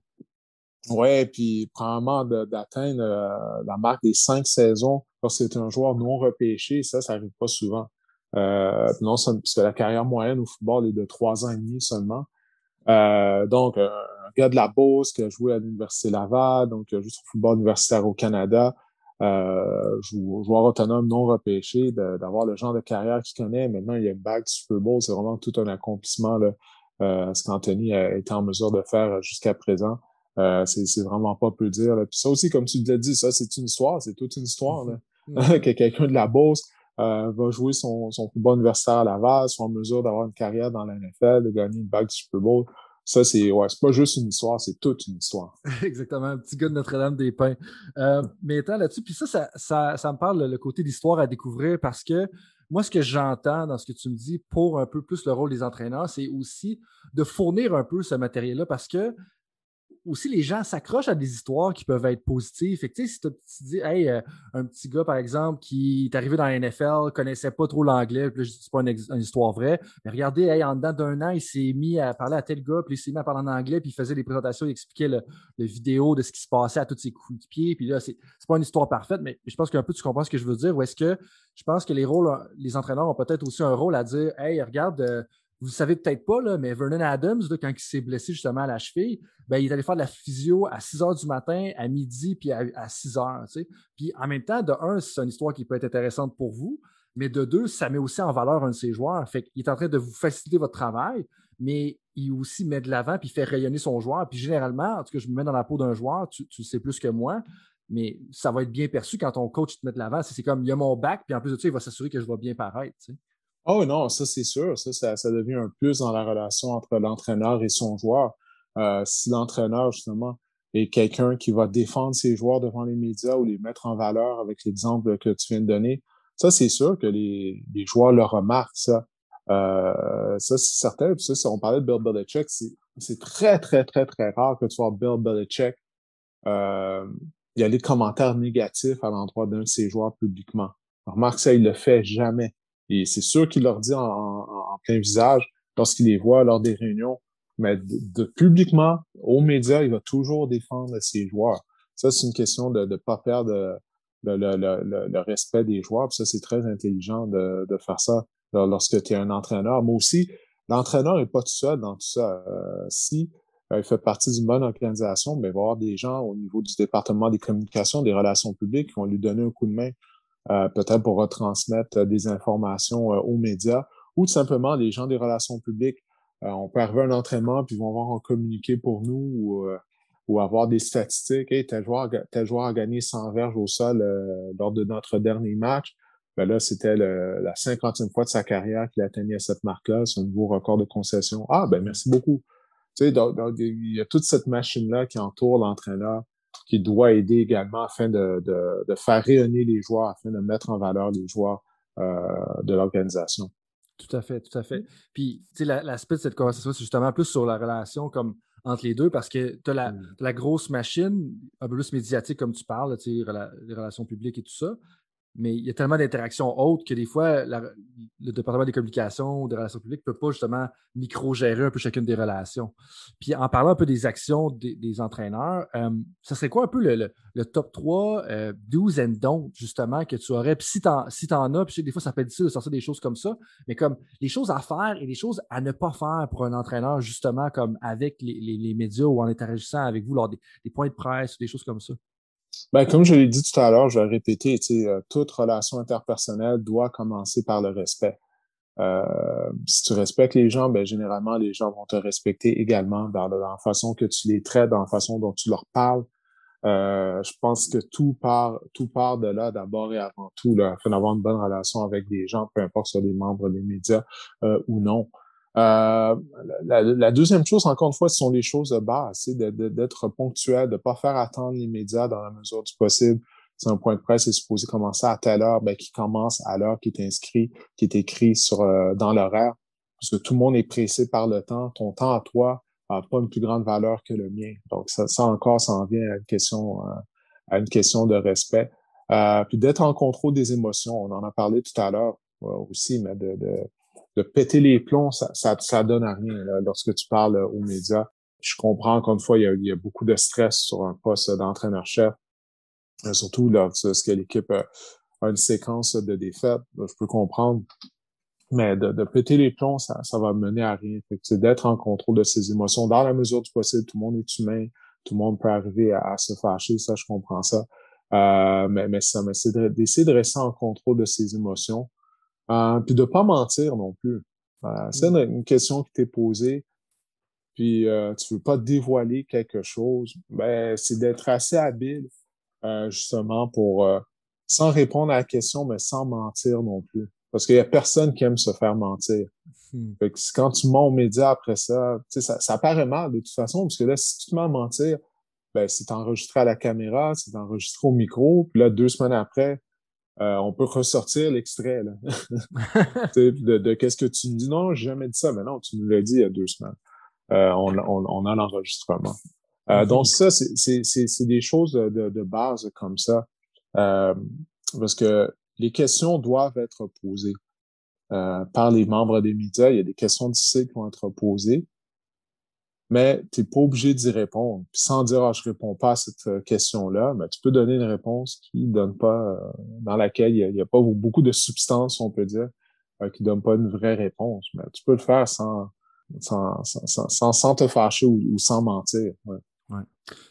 Ouais, puis probablement d'atteindre euh, la marque des cinq saisons lorsque c'est un joueur non repêché, ça, ça arrive pas souvent. Euh, non, parce que la carrière moyenne au football est de trois ans et demi seulement. Euh, donc, un gars de la Beauce qui a joué à l'Université Laval, donc juste au football universitaire au Canada, euh, joueur autonome non repêché, d'avoir le genre de carrière qu'il connaît. Maintenant, il y a une bague du Super Bowl, c'est vraiment tout un accomplissement là, ce qu'Anthony a été en mesure de faire jusqu'à présent. Euh, c'est vraiment pas peu dire. Là. Puis ça aussi, comme tu l'as dit, ça, c'est une histoire, c'est toute une histoire. Là. Mm-hmm. que quelqu'un de la Beauce euh, va jouer son, son football universitaire à Laval, soit en mesure d'avoir une carrière dans la NFL, de gagner une bague du Super Bowl. Ça, c'est ouais, c'est pas juste une histoire, c'est toute une histoire. Exactement, un petit gars de Notre-Dame-des-Pins. Euh, mais étant là-dessus, puis ça, ça, ça, ça, me parle le côté d'histoire à découvrir parce que moi, ce que j'entends dans ce que tu me dis pour un peu plus le rôle des entraîneurs, c'est aussi de fournir un peu ce matériel-là parce que aussi, les gens s'accrochent à des histoires qui peuvent être positives. Si tu dis, hey, euh, un petit gars, par exemple, qui est arrivé dans la NFL, connaissait pas trop l'anglais, puis là, dis pas une, histoire vraie, mais regardez, hey, en dedans d'un an, il s'est mis à parler à tel gars, puis il s'est mis à parler en anglais, puis il faisait des présentations, il expliquait le, vidéo de ce qui se passait à tous ses coups de pied. Puis là, c'est pas une histoire parfaite, mais je pense qu'un peu tu comprends ce que je veux dire. Ou est-ce que je pense que les rôles, les entraîneurs ont peut-être aussi un rôle à dire, hey, regarde, euh, vous savez peut-être pas, là, mais Vernon Adams, quand il s'est blessé justement à la cheville, ben, il est allé faire de la physio à 6 heures du matin, à midi, puis à, 6 heures. Puis en même temps, de un, c'est une histoire qui peut être intéressante pour vous, mais de deux, ça met aussi en valeur un de ses joueurs. Fait qu'il est en train de vous faciliter votre travail, mais il aussi met de l'avant puis fait rayonner son joueur. Puis généralement, en tout cas, je me mets dans la peau d'un joueur, tu, tu sais plus que moi, mais ça va être bien perçu quand ton coach te met de l'avant. C'est comme il y a mon bac, puis en plus de ça, il va s'assurer que je vais bien paraître. Oh non, ça c'est sûr. Ça, ça, devient un plus dans la relation entre l'entraîneur et son joueur. Euh, si l'entraîneur, justement, est quelqu'un qui va défendre ses joueurs devant les médias ou les mettre en valeur avec l'exemple que tu viens de donner, ça, c'est sûr que les, les joueurs le remarquent, ça. Euh, ça, c'est certain. Puis ça, si on parlait de Bill Belichick, c'est très, très, très, très rare que tu vois Bill Belichick euh, y a des commentaires négatifs à l'endroit d'un de ses joueurs publiquement. Remarque ça, il le fait jamais. Et c'est sûr qu'il leur dit en, plein visage lorsqu'il les voit lors des réunions, mais de, publiquement, aux médias, il va toujours défendre ses joueurs. Ça, c'est une question de ne pas perdre le, respect des joueurs. Ça, c'est très intelligent de, faire ça lorsque tu es un entraîneur. Moi aussi, l'entraîneur n'est pas tout seul dans tout ça. Euh, si euh, il fait partie d'une bonne organisation, mais il va y avoir des gens au niveau du département des communications, des relations publiques qui vont lui donner un coup de main, peut-être pour retransmettre des informations aux médias, ou tout simplement les gens des relations publiques. on peut un entraînement, puis ils vont avoir un communiqué pour nous ou, avoir des statistiques. Hey, tel joueur, a gagné 100 verges au sol lors de notre dernier match ben là, c'était la cinquantième fois de sa carrière qu'il atteignait cette marque-là, son nouveau record de concession. Ah, ben merci beaucoup. Tu sais, donc, il y a toute cette machine-là qui entoure l'entraîneur, qui doit aider également afin de, de, de, faire rayonner les joueurs, afin de mettre en valeur les joueurs euh, de l'organisation. Tout à fait, tout à fait. Puis, tu sais, l'aspect de cette conversation, c'est justement plus sur la relation comme entre les deux parce que tu as la, mm. la, grosse machine, un peu plus médiatique comme tu parles, tu sais, les relations publiques et tout ça mais il y a tellement d'interactions autres que des fois, le département des communications ou des relations publiques ne peut pas justement micro-gérer un peu chacune des relations. Puis en parlant un peu des actions des, entraîneurs, euh, ça serait quoi un peu le, top 3 euh, do's and don'ts, justement, que tu aurais? Puis si tu en, si as, puis des fois, ça peut être difficile de sortir des choses comme ça, mais comme les choses à faire et les choses à ne pas faire pour un entraîneur, justement, comme avec les, médias ou en interagissant avec vous lors des points de presse ou des choses comme ça. Ben, comme je l'ai dit tout à l'heure, je vais répéter, euh, toute relation interpersonnelle doit commencer par le respect. Euh, si tu respectes les gens, ben, généralement, les gens vont te respecter également dans, la façon que tu les traites, dans la façon dont tu leur parles. Euh, je pense que tout part, tout part de là d'abord et avant tout, afin d'avoir une bonne relation avec des gens, peu importe sont des membres des médias ou non. Euh, la, deuxième chose, encore une fois, ce sont les choses de base, c'est d'être ponctuel, de ne pas faire attendre les médias dans la mesure du possible. C'est un point de presse est supposé commencer à telle heure, ben, qui commence à l'heure qui est inscrit, qui est écrit sur euh, dans l'horaire, parce que tout le monde est pressé par le temps. Ton temps à toi n'a pas une plus grande valeur que le mien. Donc ça, ça encore, ça en vient à une question, euh, à une question de respect. puis d'être en contrôle des émotions. On en a parlé tout à l'heure aussi, mais de, de de péter les plombs, ça, ça, ça donne à rien lorsque tu parles euh, aux médias. Je comprends encore une fois, il y a, beaucoup de stress sur un poste d'entraîneur-chef, euh, surtout lorsque l'équipe euh, a une séquence de défaites. Je peux comprendre. Mais de, de péter les plombs, ça, ça va mener à rien. C'est d'être en contrôle de ses émotions. Dans la mesure du possible, tout le monde est humain, tout le monde peut arriver à, se fâcher, ça, je comprends ça. Euh, mais, mais ça, mais c'est d'essayer de rester en contrôle de ses émotions. Euh, puis de pas mentir non plus. Euh, c'est mm. une, question qui t'est posée, puis euh, tu veux pas dévoiler quelque chose. Ben, c'est d'être assez habile, euh, justement, pour euh, sans répondre à la question, mais sans mentir non plus. Parce qu'il y a personne qui aime se faire mentir. Hmm. Fait que quand tu mens aux médias après ça, ça, ça paraît mal de toute façon, parce que là, si tu te mens à mentir, ben, c'est enregistré à la caméra, c'est enregistré au micro, puis là, deux semaines après, euh, on peut ressortir l'extrait de, de qu'est-ce que tu me dis. Non, j'ai jamais dit ça, mais non, tu me l'as dit il y a deux semaines. Euh, on, on, on, a l'enregistrement. Euh, mm-hmm. donc ça, c'est des choses de, de, base comme ça. parce que les questions doivent être posées par les membres des médias. Il y a des questions difficiles qui vont être posées mais tu n'es pas obligé d'y répondre. Puis sans dire ah, je réponds pas à cette euh, question-là, mais tu peux donner une réponse qui donne pas, euh, dans laquelle il n'y a, pas beaucoup de substance, on peut dire, euh, qui donne pas une vraie réponse. Mais tu peux le faire sans, sans, sans, sans, te fâcher ou, sans mentir. Ouais. Ouais.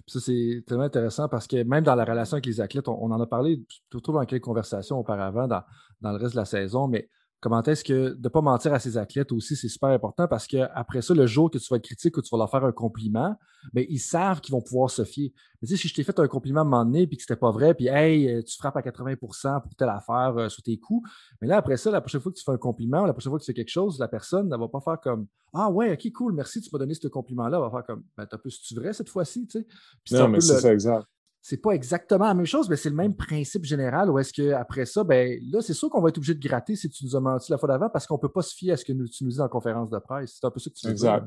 Ça, c'est tellement intéressant parce que même dans la relation avec les athlètes, on, en a parlé plutôt dans quelques conversations auparavant dans, dans le reste de la saison, mais comment est-ce que de ne pas mentir à ses athlètes aussi, c'est super important parce qu'après ça, le jour que tu vas être critique ou tu vas leur faire un compliment, bien, ils savent qu'ils vont pouvoir se fier. Mais tu sais, si je t'ai fait un compliment à un moment donné puis que c'était pas vrai, puis hey, euh, tu frappes à 80% pour telle affaire euh, sur tes coups, mais là, après ça, la prochaine fois que tu fais un compliment, la prochaine fois que tu fais quelque chose, la personne ne va pas faire comme Ah ouais, ok, cool, merci, tu m'as donné ce compliment-là. Elle va faire comme Ben, t'as plus-tu vrai cette fois-ci, tu sais? non, mais c'est ça, exact c'est pas exactement la même chose, mais c'est le même principe général. Ou est-ce qu'après ça, ben là, c'est sûr qu'on va être obligé de gratter si tu nous as menti la fois d'avant parce qu'on ne peut pas se fier à ce que tu nous dis en conférence de presse. C'est un peu ça que tu veux exact.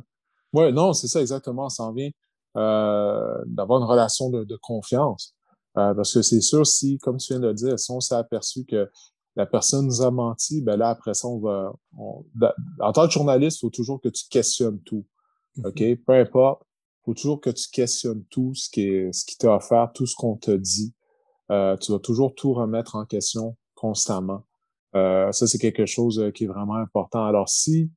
Oui, non, c'est ça exactement. Ça en vient euh, d'avoir une relation de, confiance. Euh, parce que c'est sûr, si, comme tu viens de le dire, si on s'est aperçu que la personne nous a menti, ben là, après ça, on va. en tant que journaliste, il faut toujours que tu questionnes tout. Mm-hmm. OK? Peu importe faut toujours que tu questionnes tout ce qui est, ce qui t'a offert, tout ce qu'on te dit. Euh, tu vas toujours tout remettre en question constamment. Euh, ça, c'est quelque chose euh, qui est vraiment important. Alors, si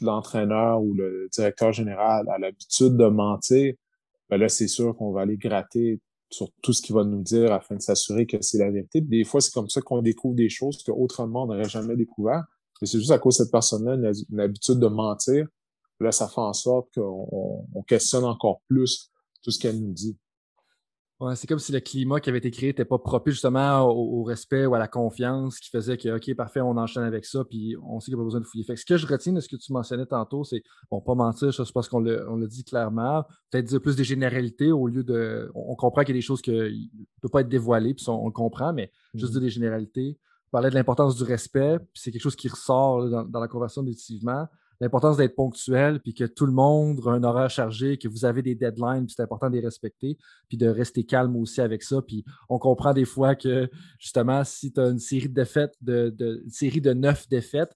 l'entraîneur ou le directeur général a l'habitude de mentir, ben là, c'est sûr qu'on va aller gratter sur tout ce qu'il va nous dire afin de s'assurer que c'est la vérité. des fois, c'est comme ça qu'on découvre des choses qu'autrement on n'aurait jamais découvert. Mais c'est juste à cause de cette personne-là une habitude de mentir Là, ça fait en sorte qu'on questionne encore plus tout ce qu'elle nous dit. Ouais, c'est comme si le climat qui avait été créé n'était pas propice justement au, respect ou à la confiance qui faisait que, OK, parfait, on enchaîne avec ça, puis on sait qu'il n'y a pas besoin de fouiller. Fait ce que je retiens de ce que tu mentionnais tantôt, c'est, bon, pas mentir, je pense qu'on l'a dit clairement, peut-être dire plus des généralités au lieu de. On, comprend qu'il y a des choses qui ne peuvent pas être dévoilées, puis on, le comprend, mais juste mm-hmm. dire des généralités. Parlait de l'importance du respect, puis c'est quelque chose qui ressort dans, dans, la conversation définitivement l'importance d'être ponctuel, puis que tout le monde a un horaire chargé, que vous avez des deadlines, puis c'est important de les respecter, puis de rester calme aussi avec ça. Puis on comprend des fois que, justement, si tu as une série de défaites, de, série de neuf défaites,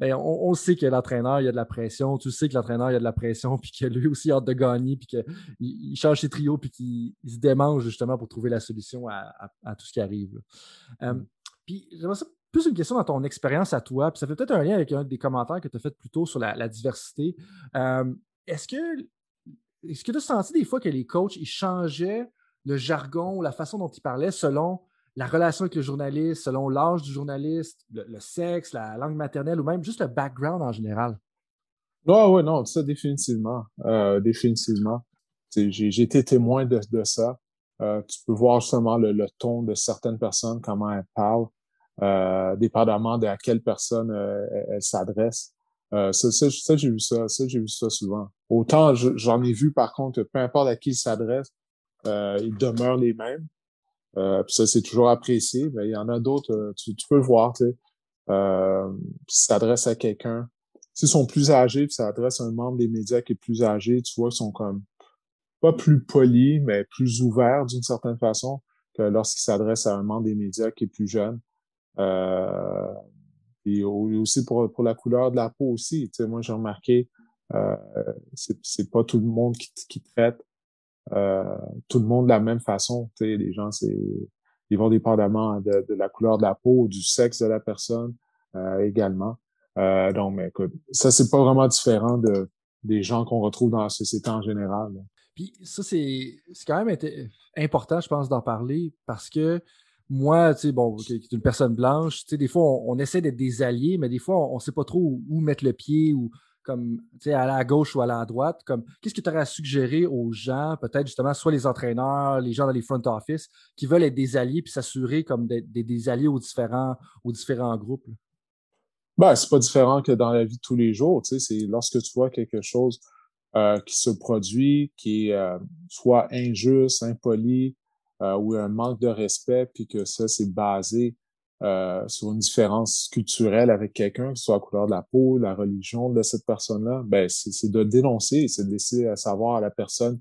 bien, on, sait que l'entraîneur, il y a de la pression. Tu sais que l'entraîneur, il y a de la pression, puis que lui aussi a hâte de gagner, puis qu'il il change ses trios, puis qu'il se démange justement pour trouver la solution à, tout ce qui arrive. Euh, puis j'aimerais ça plus une question dans ton expérience à toi, puis ça fait peut-être un lien avec un des commentaires que tu as fait plus tôt sur la, diversité. Euh, est-ce que est-ce que tu as senti des fois que les coachs ils changeaient le jargon, la façon dont ils parlaient selon la relation avec le journaliste, selon l'âge du journaliste, le, sexe, la langue maternelle ou même juste le background en général? Oui, oui, non, ça définitivement. Euh, définitivement. J'ai été témoin de, ça. Euh, tu peux voir justement le, le, ton de certaines personnes, comment elles parlent euh, dépendamment de à quelle personne euh, elle, s'adresse. Euh, ça, ça, j'ai vu ça, ça j'ai vu ça souvent. Autant j'en ai vu par contre, peu importe à qui il s'adresse, euh, ils demeurent les mêmes. Euh, ça, c'est toujours apprécié. Mais il y en a d'autres, euh, tu, tu, peux voir, tu sais. Euh, s'adresse à quelqu'un. S'ils sont plus âgés, puis s'adresse à un membre des médias qui est plus âgé, tu vois, ils sont comme pas plus polis, mais plus ouverts d'une certaine façon que lorsqu'ils s'adressent à un membre des médias qui est plus jeune. Euh, et aussi pour, pour la couleur de la peau aussi. Tu sais, moi, j'ai remarqué, euh, c'est pas tout le monde qui, qui traite euh, tout le monde de la même façon. Tu sais, les gens, c'est ils vont dépendamment de, de, la couleur de la peau, du sexe de la personne euh, également. Euh, donc, mais écoute, ça, c'est pas vraiment différent de, des gens qu'on retrouve dans la société en général. Puis ça, c'est quand même important, je pense, d'en parler parce que moi, tu sais, bon, qui est une personne blanche, tu sais, des fois, on, essaie d'être des alliés, mais des fois, on ne sait pas trop où, mettre le pied ou comme, tu sais, aller à gauche ou à droite. Comme, qu'est-ce que tu aurais à suggérer aux gens, peut-être justement, soit les entraîneurs, les gens dans les front office, qui veulent être des alliés puis s'assurer comme d'être des, alliés aux différents, aux différents groupes? Ben, c'est pas différent que dans la vie de tous les jours, tu sais, c'est lorsque tu vois quelque chose euh, qui se produit, qui est euh, soit injuste, impoli, euh, ou un manque de respect, puis que ça, c'est basé euh, sur une différence culturelle avec quelqu'un, que ce soit la couleur de la peau, la religion de cette personne-là, ben c'est de dénoncer, c'est de laisser savoir à la personne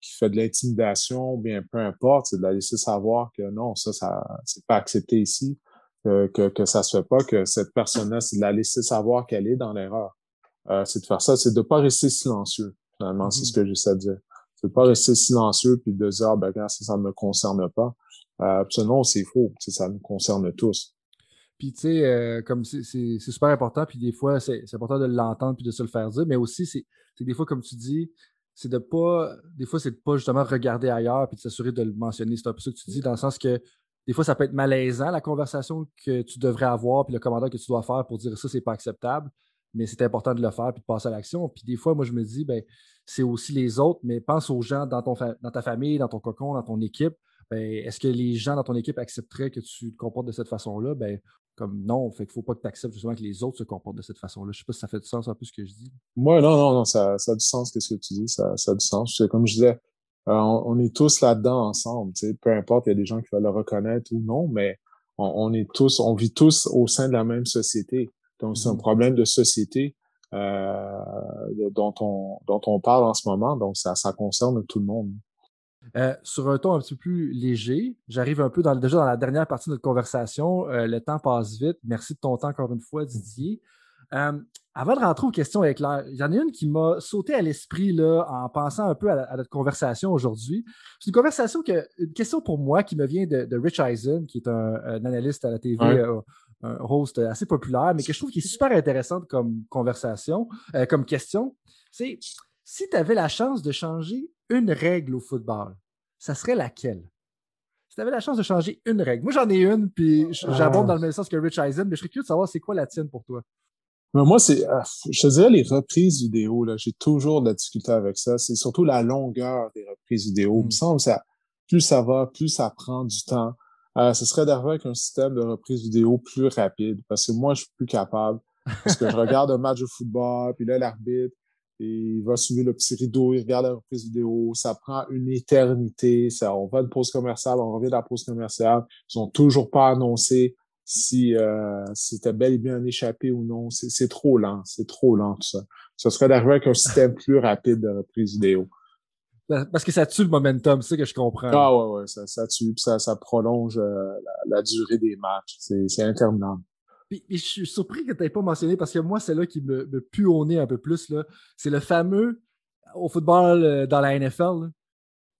qui fait de l'intimidation, bien peu importe, c'est de la laisser savoir que non, ça, ça c'est pas accepté ici, que, que, que ça se fait pas, que cette personne-là, c'est de la laisser savoir qu'elle est dans l'erreur. Euh, c'est de faire ça, c'est de pas rester silencieux. Finalement, c'est mm-hmm. ce que j'essaie de dire. C'est pas rester silencieux puis de dire, ah, ben, ça, ça ne me concerne pas. Euh, non, c'est faux. Ça nous concerne tous. Puis, tu sais, euh, comme c'est super important, puis des fois, c'est important de l'entendre puis de se le faire dire, mais aussi, c'est des fois, comme tu dis, c'est de pas, des fois, c'est de pas justement regarder ailleurs puis de s'assurer de le mentionner. C'est un peu ça que tu dis, dans le sens que des fois, ça peut être malaisant, la conversation que tu devrais avoir, puis le commandant que tu dois faire pour dire ça, c'est pas acceptable. Mais c'est important de le faire puis de passer à l'action. Puis des fois, moi, je me dis, ben, c'est aussi les autres, mais pense aux gens dans, ton dans ta famille, dans ton cocon, dans ton équipe. Ben, est-ce que les gens dans ton équipe accepteraient que tu te comportes de cette façon-là? Ben, comme non, fait qu'il faut pas que tu acceptes justement que les autres se comportent de cette façon-là. Je sais pas si ça fait du sens un peu ce que je dis. Moi, non, non, non, ça, ça a du sens, qu'est-ce que tu dis, ça, ça a du sens. Comme je disais, euh, on, est tous là-dedans ensemble. Tu sais, peu importe, il y a des gens qui veulent le reconnaître ou non, mais on, est tous, on vit tous au sein de la même société. Donc, c'est un mm-hmm. problème de société dont, on, dont on parle en ce moment. Donc, ça, ça concerne tout le monde. Euh, sur un ton un petit peu plus léger, j'arrive un peu dans, déjà dans la dernière partie de notre conversation. le temps passe vite. Merci de ton temps encore une fois, Didier. Euh, avant de rentrer aux questions éclairs, il y en a une qui m'a sauté à l'esprit là, en pensant un peu à, notre conversation aujourd'hui. C'est une conversation, que, une question pour moi qui me vient de, Rich Eisen, qui est un, analyste à la TV, euh, un host assez populaire, mais que je trouve qui est super intéressante comme conversation, euh, comme question. C'est si tu avais la chance de changer une règle au football, ça serait laquelle? Si tu avais la chance de changer une règle. Moi, j'en ai une, puis j'abonde dans le même sens que Rich Eisen, mais je serais curieux de savoir c'est quoi la tienne pour toi. Mais moi, c'est, euh, je te dirais les reprises vidéo, là, j'ai toujours de la difficulté avec ça. C'est surtout la longueur des reprises vidéo. Il me mm. semble que ça, plus ça va, plus ça prend du temps. Euh, ce serait d'arriver avec un système de reprise vidéo plus rapide parce que moi, je suis plus capable. Parce que je regarde un match de football, puis là, l'arbitre, il va soulever le petit rideau, il regarde la reprise vidéo. Ça prend une éternité. Ça, on va de pause commerciale, on revient de la pause commerciale. Ils ont toujours pas annoncé si euh, c'était bel et bien échappé ou non. C'est trop lent, c'est trop lent tout ça. Ce serait d'arriver avec un système plus rapide de reprise vidéo. Parce que ça tue le momentum, c'est ça que je comprends. Ah ouais, ouais, ça, ça tue, ça, ça prolonge euh, la, durée des matchs. C'est interminable. Puis, je suis surpris que tu n'aies pas mentionné, parce que moi, c'est là qui me, me pue au nez un peu plus. C'est le fameux au football euh, dans la NFL.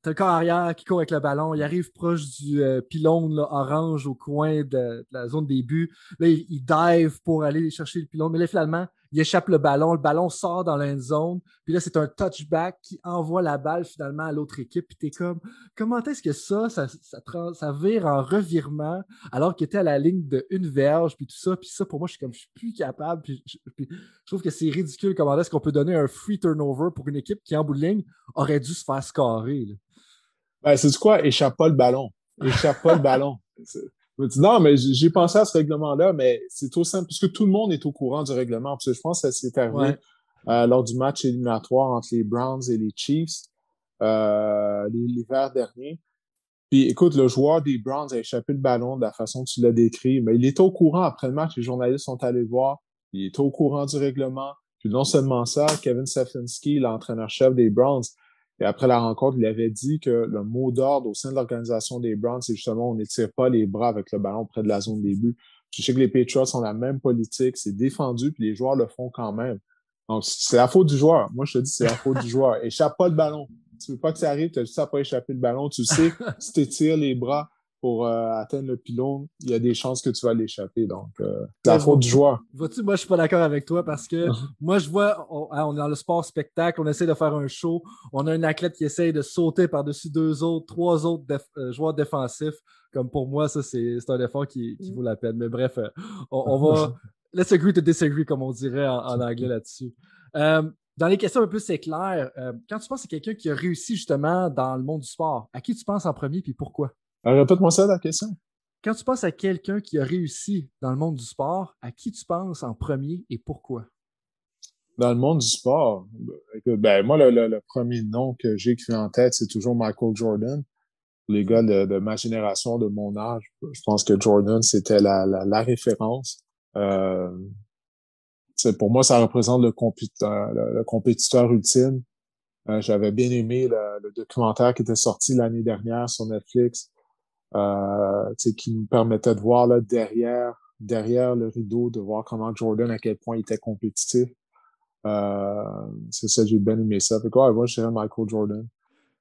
T'as le corps arrière qui court avec le ballon. Il arrive proche du euh, pylône orange au coin de, la zone des buts. Là, il, dive pour aller chercher le pylône. Mais là, finalement, il échappe le ballon. Le ballon sort dans l'end zone. Puis là, c'est un touchback qui envoie la balle finalement à l'autre équipe. Puis t'es comme, comment est-ce que ça, ça, ça, vire en revirement alors qu'il était à la ligne de une verge, puis tout ça. Puis ça, pour moi, je suis comme, je suis plus capable. Puis je, trouve que c'est ridicule comment est-ce qu'on peut donner un free turnover pour une équipe qui, en bout de ligne, aurait dû se faire scorer. Ben, c'est du quoi? Échappe pas le ballon. Échappe pas le ballon. non, mais j'ai pensé à ce règlement-là, mais c'est tout simple, puisque tout le monde est au courant du règlement. Parce que je pense que ça s'est arrivé euh, lors du match éliminatoire entre les Browns et les Chiefs euh, l'hiver dernier. Puis écoute, le joueur des Browns a échappé le ballon de la façon que tu l'as décrit, mais il était au courant après le match, les journalistes sont allés voir, il était au courant du règlement. Puis non seulement ça, Kevin Stefanski, l'entraîneur-chef des Browns, et après la rencontre, il avait dit que le mot d'ordre au sein de l'organisation des Browns, c'est justement on n'étire pas les bras avec le ballon près de la zone début. Je sais que les Patriots ont la même politique, c'est défendu, puis les joueurs le font quand même. Donc, c'est la faute du joueur. Moi, je te dis, c'est la faute du joueur. Échappe pas le ballon. Tu veux pas que ça arrive, tu as juste à pas échapper le ballon. Tu sais, si tu étires les bras, pour euh, atteindre le pylône, il y a des chances que tu vas l'échapper. Donc, euh, c'est la faute du joueur. Vois-tu, moi, je suis pas d'accord avec toi parce que moi, je vois, hein, on, est dans le sport spectacle, on essaie de faire un show, on a un athlète qui essaye de sauter par-dessus deux autres, trois autres euh, joueurs défensifs. Comme pour moi, ça, c'est un effort qui, qui, vaut la peine. Mais bref, on, va. Let's agree to disagree, comme on dirait en, anglais là-dessus. dans les questions un peu c'est clair, quand tu penses à quelqu'un qui a réussi justement dans le monde du sport, à qui tu penses en premier puis pourquoi? Répète-moi ça la question. Quand tu penses à quelqu'un qui a réussi dans le monde du sport, à qui tu penses en premier et pourquoi? Dans le monde du sport, ben, moi, le, premier nom que j'ai écrit en tête, c'est toujours Michael Jordan. Les gars de, ma génération, de mon âge, je pense que Jordan, c'était la, la, référence. Euh, pour moi, ça représente le, compétiteur, le, compétiteur ultime. Euh, j'avais bien aimé le, documentaire qui était sorti l'année dernière sur Netflix qui nous permettait de voir là, derrière, derrière le rideau, de voir comment Jordan, à quel point il était compétitif. Euh, c'est ça, j'ai bien aimé ça. Fait quoi, moi, je dirais Michael Jordan.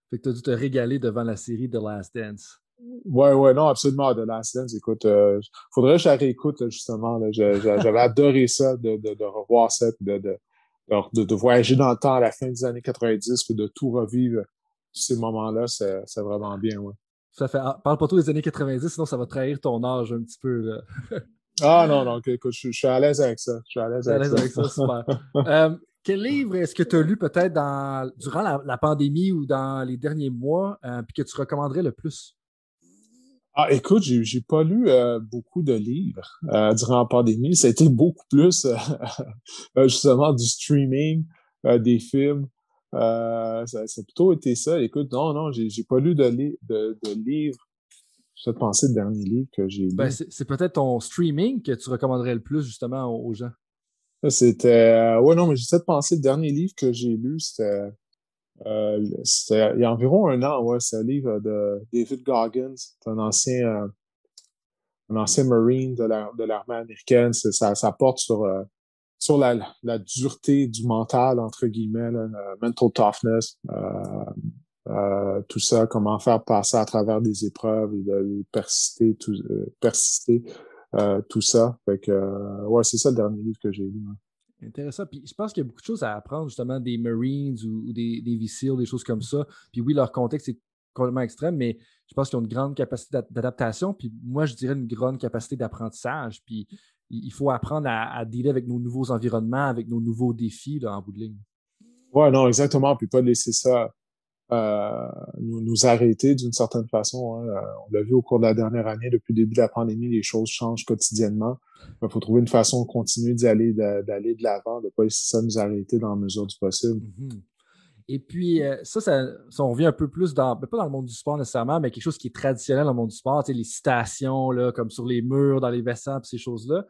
Fait que tu as dû te régaler devant la série The Last Dance. Ouais, ouais, non, absolument. The Last Dance, écoute, euh, faudrait que je la réécoute, justement. J'avais adoré ça, de, de, de revoir ça, puis de, de, de, de, voyager dans le temps à la fin des années 90, puis de tout revivre ces moments-là, c'est vraiment bien, ouais. Ça fait, ah, parle pas trop des années 90, sinon ça va trahir ton âge un petit peu. Là. ah non, non, écoute, je, suis à l'aise avec ça. Je suis à l'aise avec, ça. super. Euh, quel livre est-ce que tu as lu peut-être dans, durant la, pandémie ou dans les derniers mois, euh, puis que tu recommanderais le plus? Ah, écoute, j'ai, j'ai pas lu euh, beaucoup de livres euh, durant la pandémie. Ça a été beaucoup plus euh, justement du streaming, des films. Ça, ça, a plutôt été ça. Écoute, non, non, j'ai, pas lu de, de, de livres. Je te penser le dernier livre que j'ai lu. Ben, c'est, peut-être ton streaming que tu recommanderais le plus justement aux, gens. C'était. ouais, non, mais j'essaie de penser le dernier livre que j'ai lu, c'était euh, il y a environ un an, ouais, c'est un livre de David Goggins. C'est un ancien, euh, un ancien Marine de l'armée américaine. Ça, ça porte sur, euh, sur la, dureté du mental, entre guillemets, mental toughness, euh, tout ça, comment faire passer à travers des épreuves de persister, tout, persister, tout ça. Fait que, ouais, c'est ça le dernier livre que j'ai lu. Intéressant. Puis je pense qu'il y a beaucoup de choses à apprendre justement des Marines ou, des, des des choses comme ça. Puis oui, leur contexte est complètement extrême, mais je pense qu'ils ont une grande capacité d'adaptation. Puis moi, je dirais une grande capacité d'apprentissage. Puis il faut apprendre à, à dealer avec nos nouveaux environnements, avec nos nouveaux défis là, en bout de ligne. Ouais, non, exactement. Puis pas laisser ça euh, nous, nous, arrêter d'une certaine façon. Hein. Euh, on l'a vu au cours de la dernière année, depuis le début de la pandémie, les choses changent quotidiennement. Il faut trouver une façon de continuer d'y aller, d'aller de l'avant, de ne pas laisser ça nous arrêter dans la mesure du possible. Mm-hmm. Et puis, euh, ça, ça, on revient un peu plus dans, ben, pas dans le monde du sport nécessairement, mais quelque chose qui est traditionnel dans le monde du sport, tu sais, les citations, là, comme sur les murs, dans les vestiaires, ces choses-là.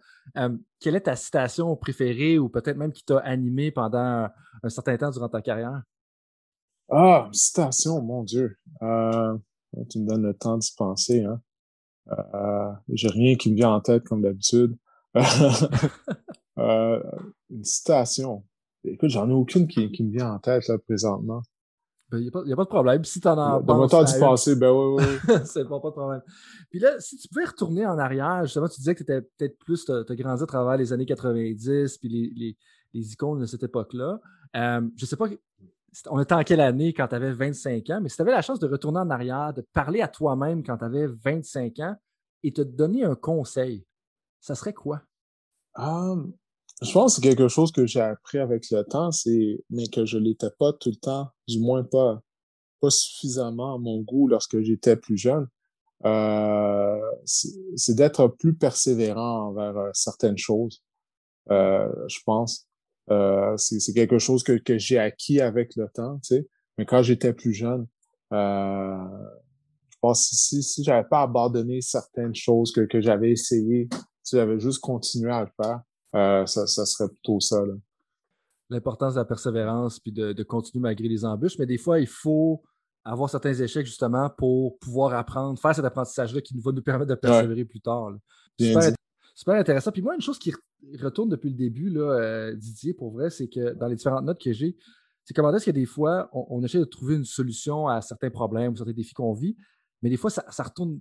quelle est ta citation préférée ou peut-être même qui t'a animé pendant un certain temps durant ta carrière? Ah, citation, mon Dieu. Euh, tu me donnes le temps d'y penser. Hein. Euh, J'ai rien qui me vient en tête comme d'habitude. euh, une citation. Écoute, j'en ai aucune qui, qui, me vient en tête là présentement. Il ben, n'y a, a, pas de problème. Si tu en as Dans le temps d'y penser, ben oui, oui. c'est pas, pas de problème. Puis là, si tu pouvais retourner en arrière, justement, tu disais que tu étais peut-être plus, tu as grandi à travers les années 90, puis les, les, les icônes de cette époque-là. Euh, je sais pas on était en quelle année quand tu avais 25 ans, mais si tu avais la chance de retourner en arrière, de parler à toi-même quand tu avais 25 ans et te donner un conseil, ça serait quoi? Um, je pense que c'est quelque chose que j'ai appris avec le temps, c'est mais que je l'étais pas tout le temps, du moins pas, pas suffisamment à mon goût lorsque j'étais plus jeune. Euh, c'est d'être plus persévérant envers euh, certaines choses, euh, je pense. Euh, c'est quelque chose que, que j'ai acquis avec le temps, tu sais. Mais quand j'étais plus jeune, euh, je pense si, si j'avais pas abandonné certaines choses que, que j'avais essayé, si j'avais juste continué à le faire, ça, ça serait plutôt ça. L'importance de la persévérance puis de, de, continuer malgré les embûches, mais des fois, il faut avoir certains échecs justement pour pouvoir apprendre, faire cet apprentissage-là qui va nous permettre de persévérer plus tard. Super, super, intéressant. Puis moi, une chose qui, retourne depuis le début, là, euh, Didier, pour vrai, c'est que dans les différentes notes que j'ai, c'est comment est-ce que des fois, on, essaie de trouver une solution à certains problèmes ou certains défis qu'on vit, mais des fois, ça, retourne.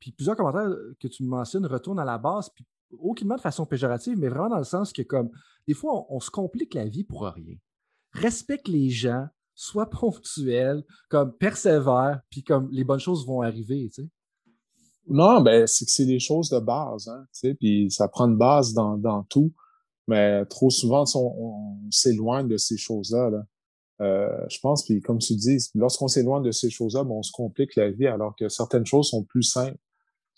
puis plusieurs commentaires que tu mentionnes retournent à la base, puis aucunement de façon péjorative, mais vraiment dans le sens que, comme, des fois, on, se complique la vie pour rien. Respecte les gens, sois ponctuel, comme, persévère, puis comme, les bonnes choses vont arriver, tu sais. Non, ben c'est que c'est des choses de base, hein, tu sais, puis ça prend une base dans, dans tout, mais trop souvent on, s'éloigne de ces choses-là. Là. Euh, je pense, puis comme tu dis, lorsqu'on s'éloigne de ces choses-là, ben, on se complique la vie, alors que certaines choses sont plus simples,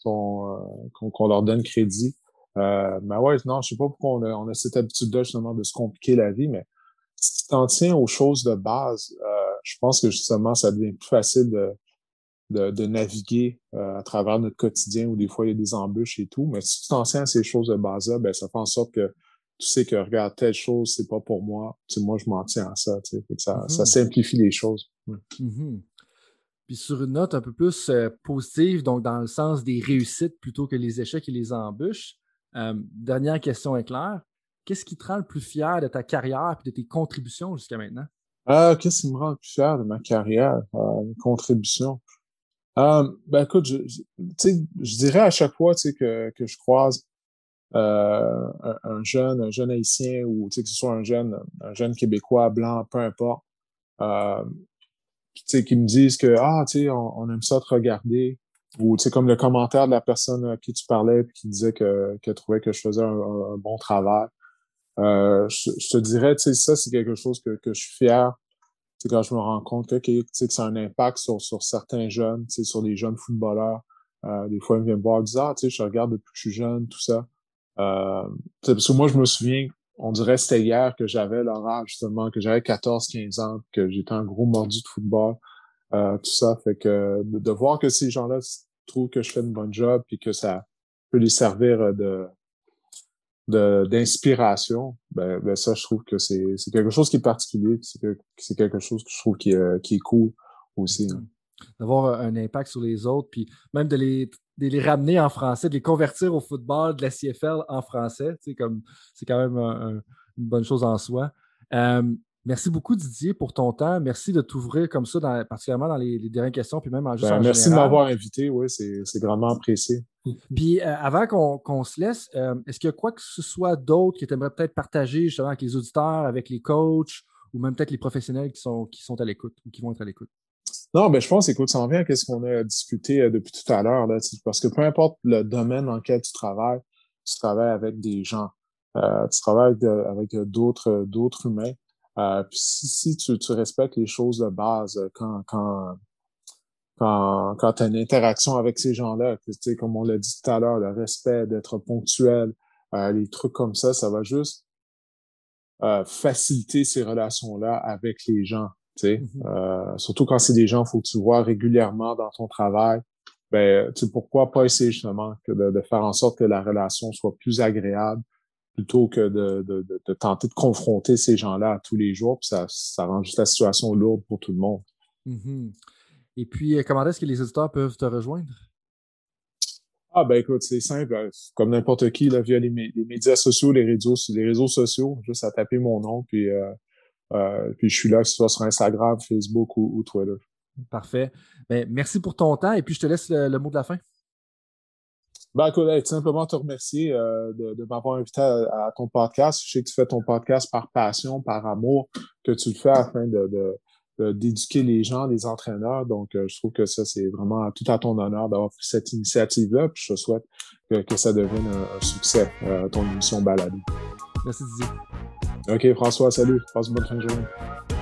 euh, qu'on leur donne crédit. Euh, mais ouais, non, je sais pas pourquoi on a, on a cette habitude-là justement de se compliquer la vie, mais si tu t'en tiens aux choses de base, euh, je pense que justement ça devient plus facile de de, naviguer euh, à travers notre quotidien où des fois il y a des embûches et tout. Mais si tu t'enseignes ces choses de base-là, ben, ça fait en sorte que tu sais que regarde, telle chose, c'est pas pour moi. Tu sais, moi, je m'en tiens à ça. Tu sais, ça, ça, mm-hmm. simplifie les choses. Mm-hmm. Puis sur une note un peu plus euh, positive, donc dans le sens des réussites plutôt que les échecs et les embûches, euh, dernière question est claire. Qu'est-ce qui te rend le plus fier de ta carrière et de tes contributions jusqu'à maintenant? Ah, qu'est-ce qui me rend le plus fier de ma carrière, euh, contributions? Euh, ben écoute, je, je dirais à chaque fois que, que je croise euh, un, jeune, un jeune haïtien ou que ce soit un jeune, un jeune québécois, blanc, peu importe. Euh, qui me disent que ah, on, aime ça te regarder. Ou tu sais, comme le commentaire de la personne à qui tu parlais qui disait que qu'elle trouvait que je faisais un, bon travail. Euh, je, te dirais, tu sais, ça, c'est quelque chose que, que je suis fier. Tu sais, quand je me rends compte que, tu sais, que ça a un impact sur, sur certains jeunes, tu sais, sur les jeunes footballeurs. Euh, des fois, ils me viennent voir, ils disent, ah, tu sais, je regarde depuis que je suis jeune, tout ça. Euh, parce que moi, je me souviens, on dirait c'était hier que j'avais l'orage, justement, que j'avais 14-15 ans, que j'étais un gros mordu de football, tout ça. Fait que de, voir que ces gens-là trouvent que je fais une bonne job puis que ça peut les servir de d'inspiration, ben, ben, ça, je trouve que c'est quelque chose qui est particulier, c'est quelque chose que je trouve qui, est, qui est cool aussi. Hein. D'avoir un impact sur les autres, puis même de les, de les ramener en français, de les convertir au football, de la CFL en français. C'est comme c'est quand même une bonne chose en soi. Euh, merci beaucoup, Didier, pour ton temps. Merci de t'ouvrir comme ça, dans, particulièrement dans les, dernières questions, puis même en juste ben, Merci de m'avoir invité, oui, c'est vraiment apprécié. Puis euh, avant qu'on se laisse, euh, est-ce qu'il y a quoi que ce soit d'autre que tu aimerais peut-être partager justement avec les auditeurs, avec les coachs, ou même peut-être les professionnels qui sont, qui sont à l'écoute ou qui vont être à l'écoute? Non, ben je pense, écoute, ça en vient à ce qu'on a discuté euh, depuis tout à l'heure, parce que peu importe le domaine dans lequel tu travailles, tu travailles avec des gens, euh, tu travailles avec, d'autres humains. Euh, puis si, tu, tu, respectes les choses de base quand quand quand, quand tu as une interaction avec ces gens-là, comme on l'a dit tout à l'heure, le respect, d'être ponctuel, les trucs comme ça, ça va juste faciliter ces relations-là avec les gens. Mmh euh, surtout quand c'est des gens faut que tu vois régulièrement dans ton travail. Ben, tu pourquoi pas essayer justement que de, faire en sorte que la relation soit plus agréable plutôt que de, de, de tenter de confronter ces gens-là tous les jours, puis ça, ça rend juste la situation lourde pour tout le monde. Mmh Et puis, euh, comment est-ce que les éditeurs peuvent te rejoindre? Ah ben écoute, c'est simple, euh, comme n'importe qui, là, via les, médias sociaux, les réseaux, les réseaux sociaux, juste à taper mon nom, puis euh, puis je suis là, que ce soit sur Instagram, Facebook ou, Twitter. Parfait. Ben, merci pour ton temps et puis je te laisse le, mot de la fin. Ben, écoute, tout simplement te remercier euh, de, m'avoir invité à, ton podcast. Je sais que tu fais ton podcast par passion, par amour, que tu le fais afin de, d'éduquer les gens, les entraîneurs. Donc, euh, je trouve que ça, c'est vraiment tout à ton honneur d'avoir pris cette initiative-là. Puis je te souhaite que, ça devienne un, succès, ton émission Balade. Merci Didier. Ok, François, salut. Passe une bonne fin de journée.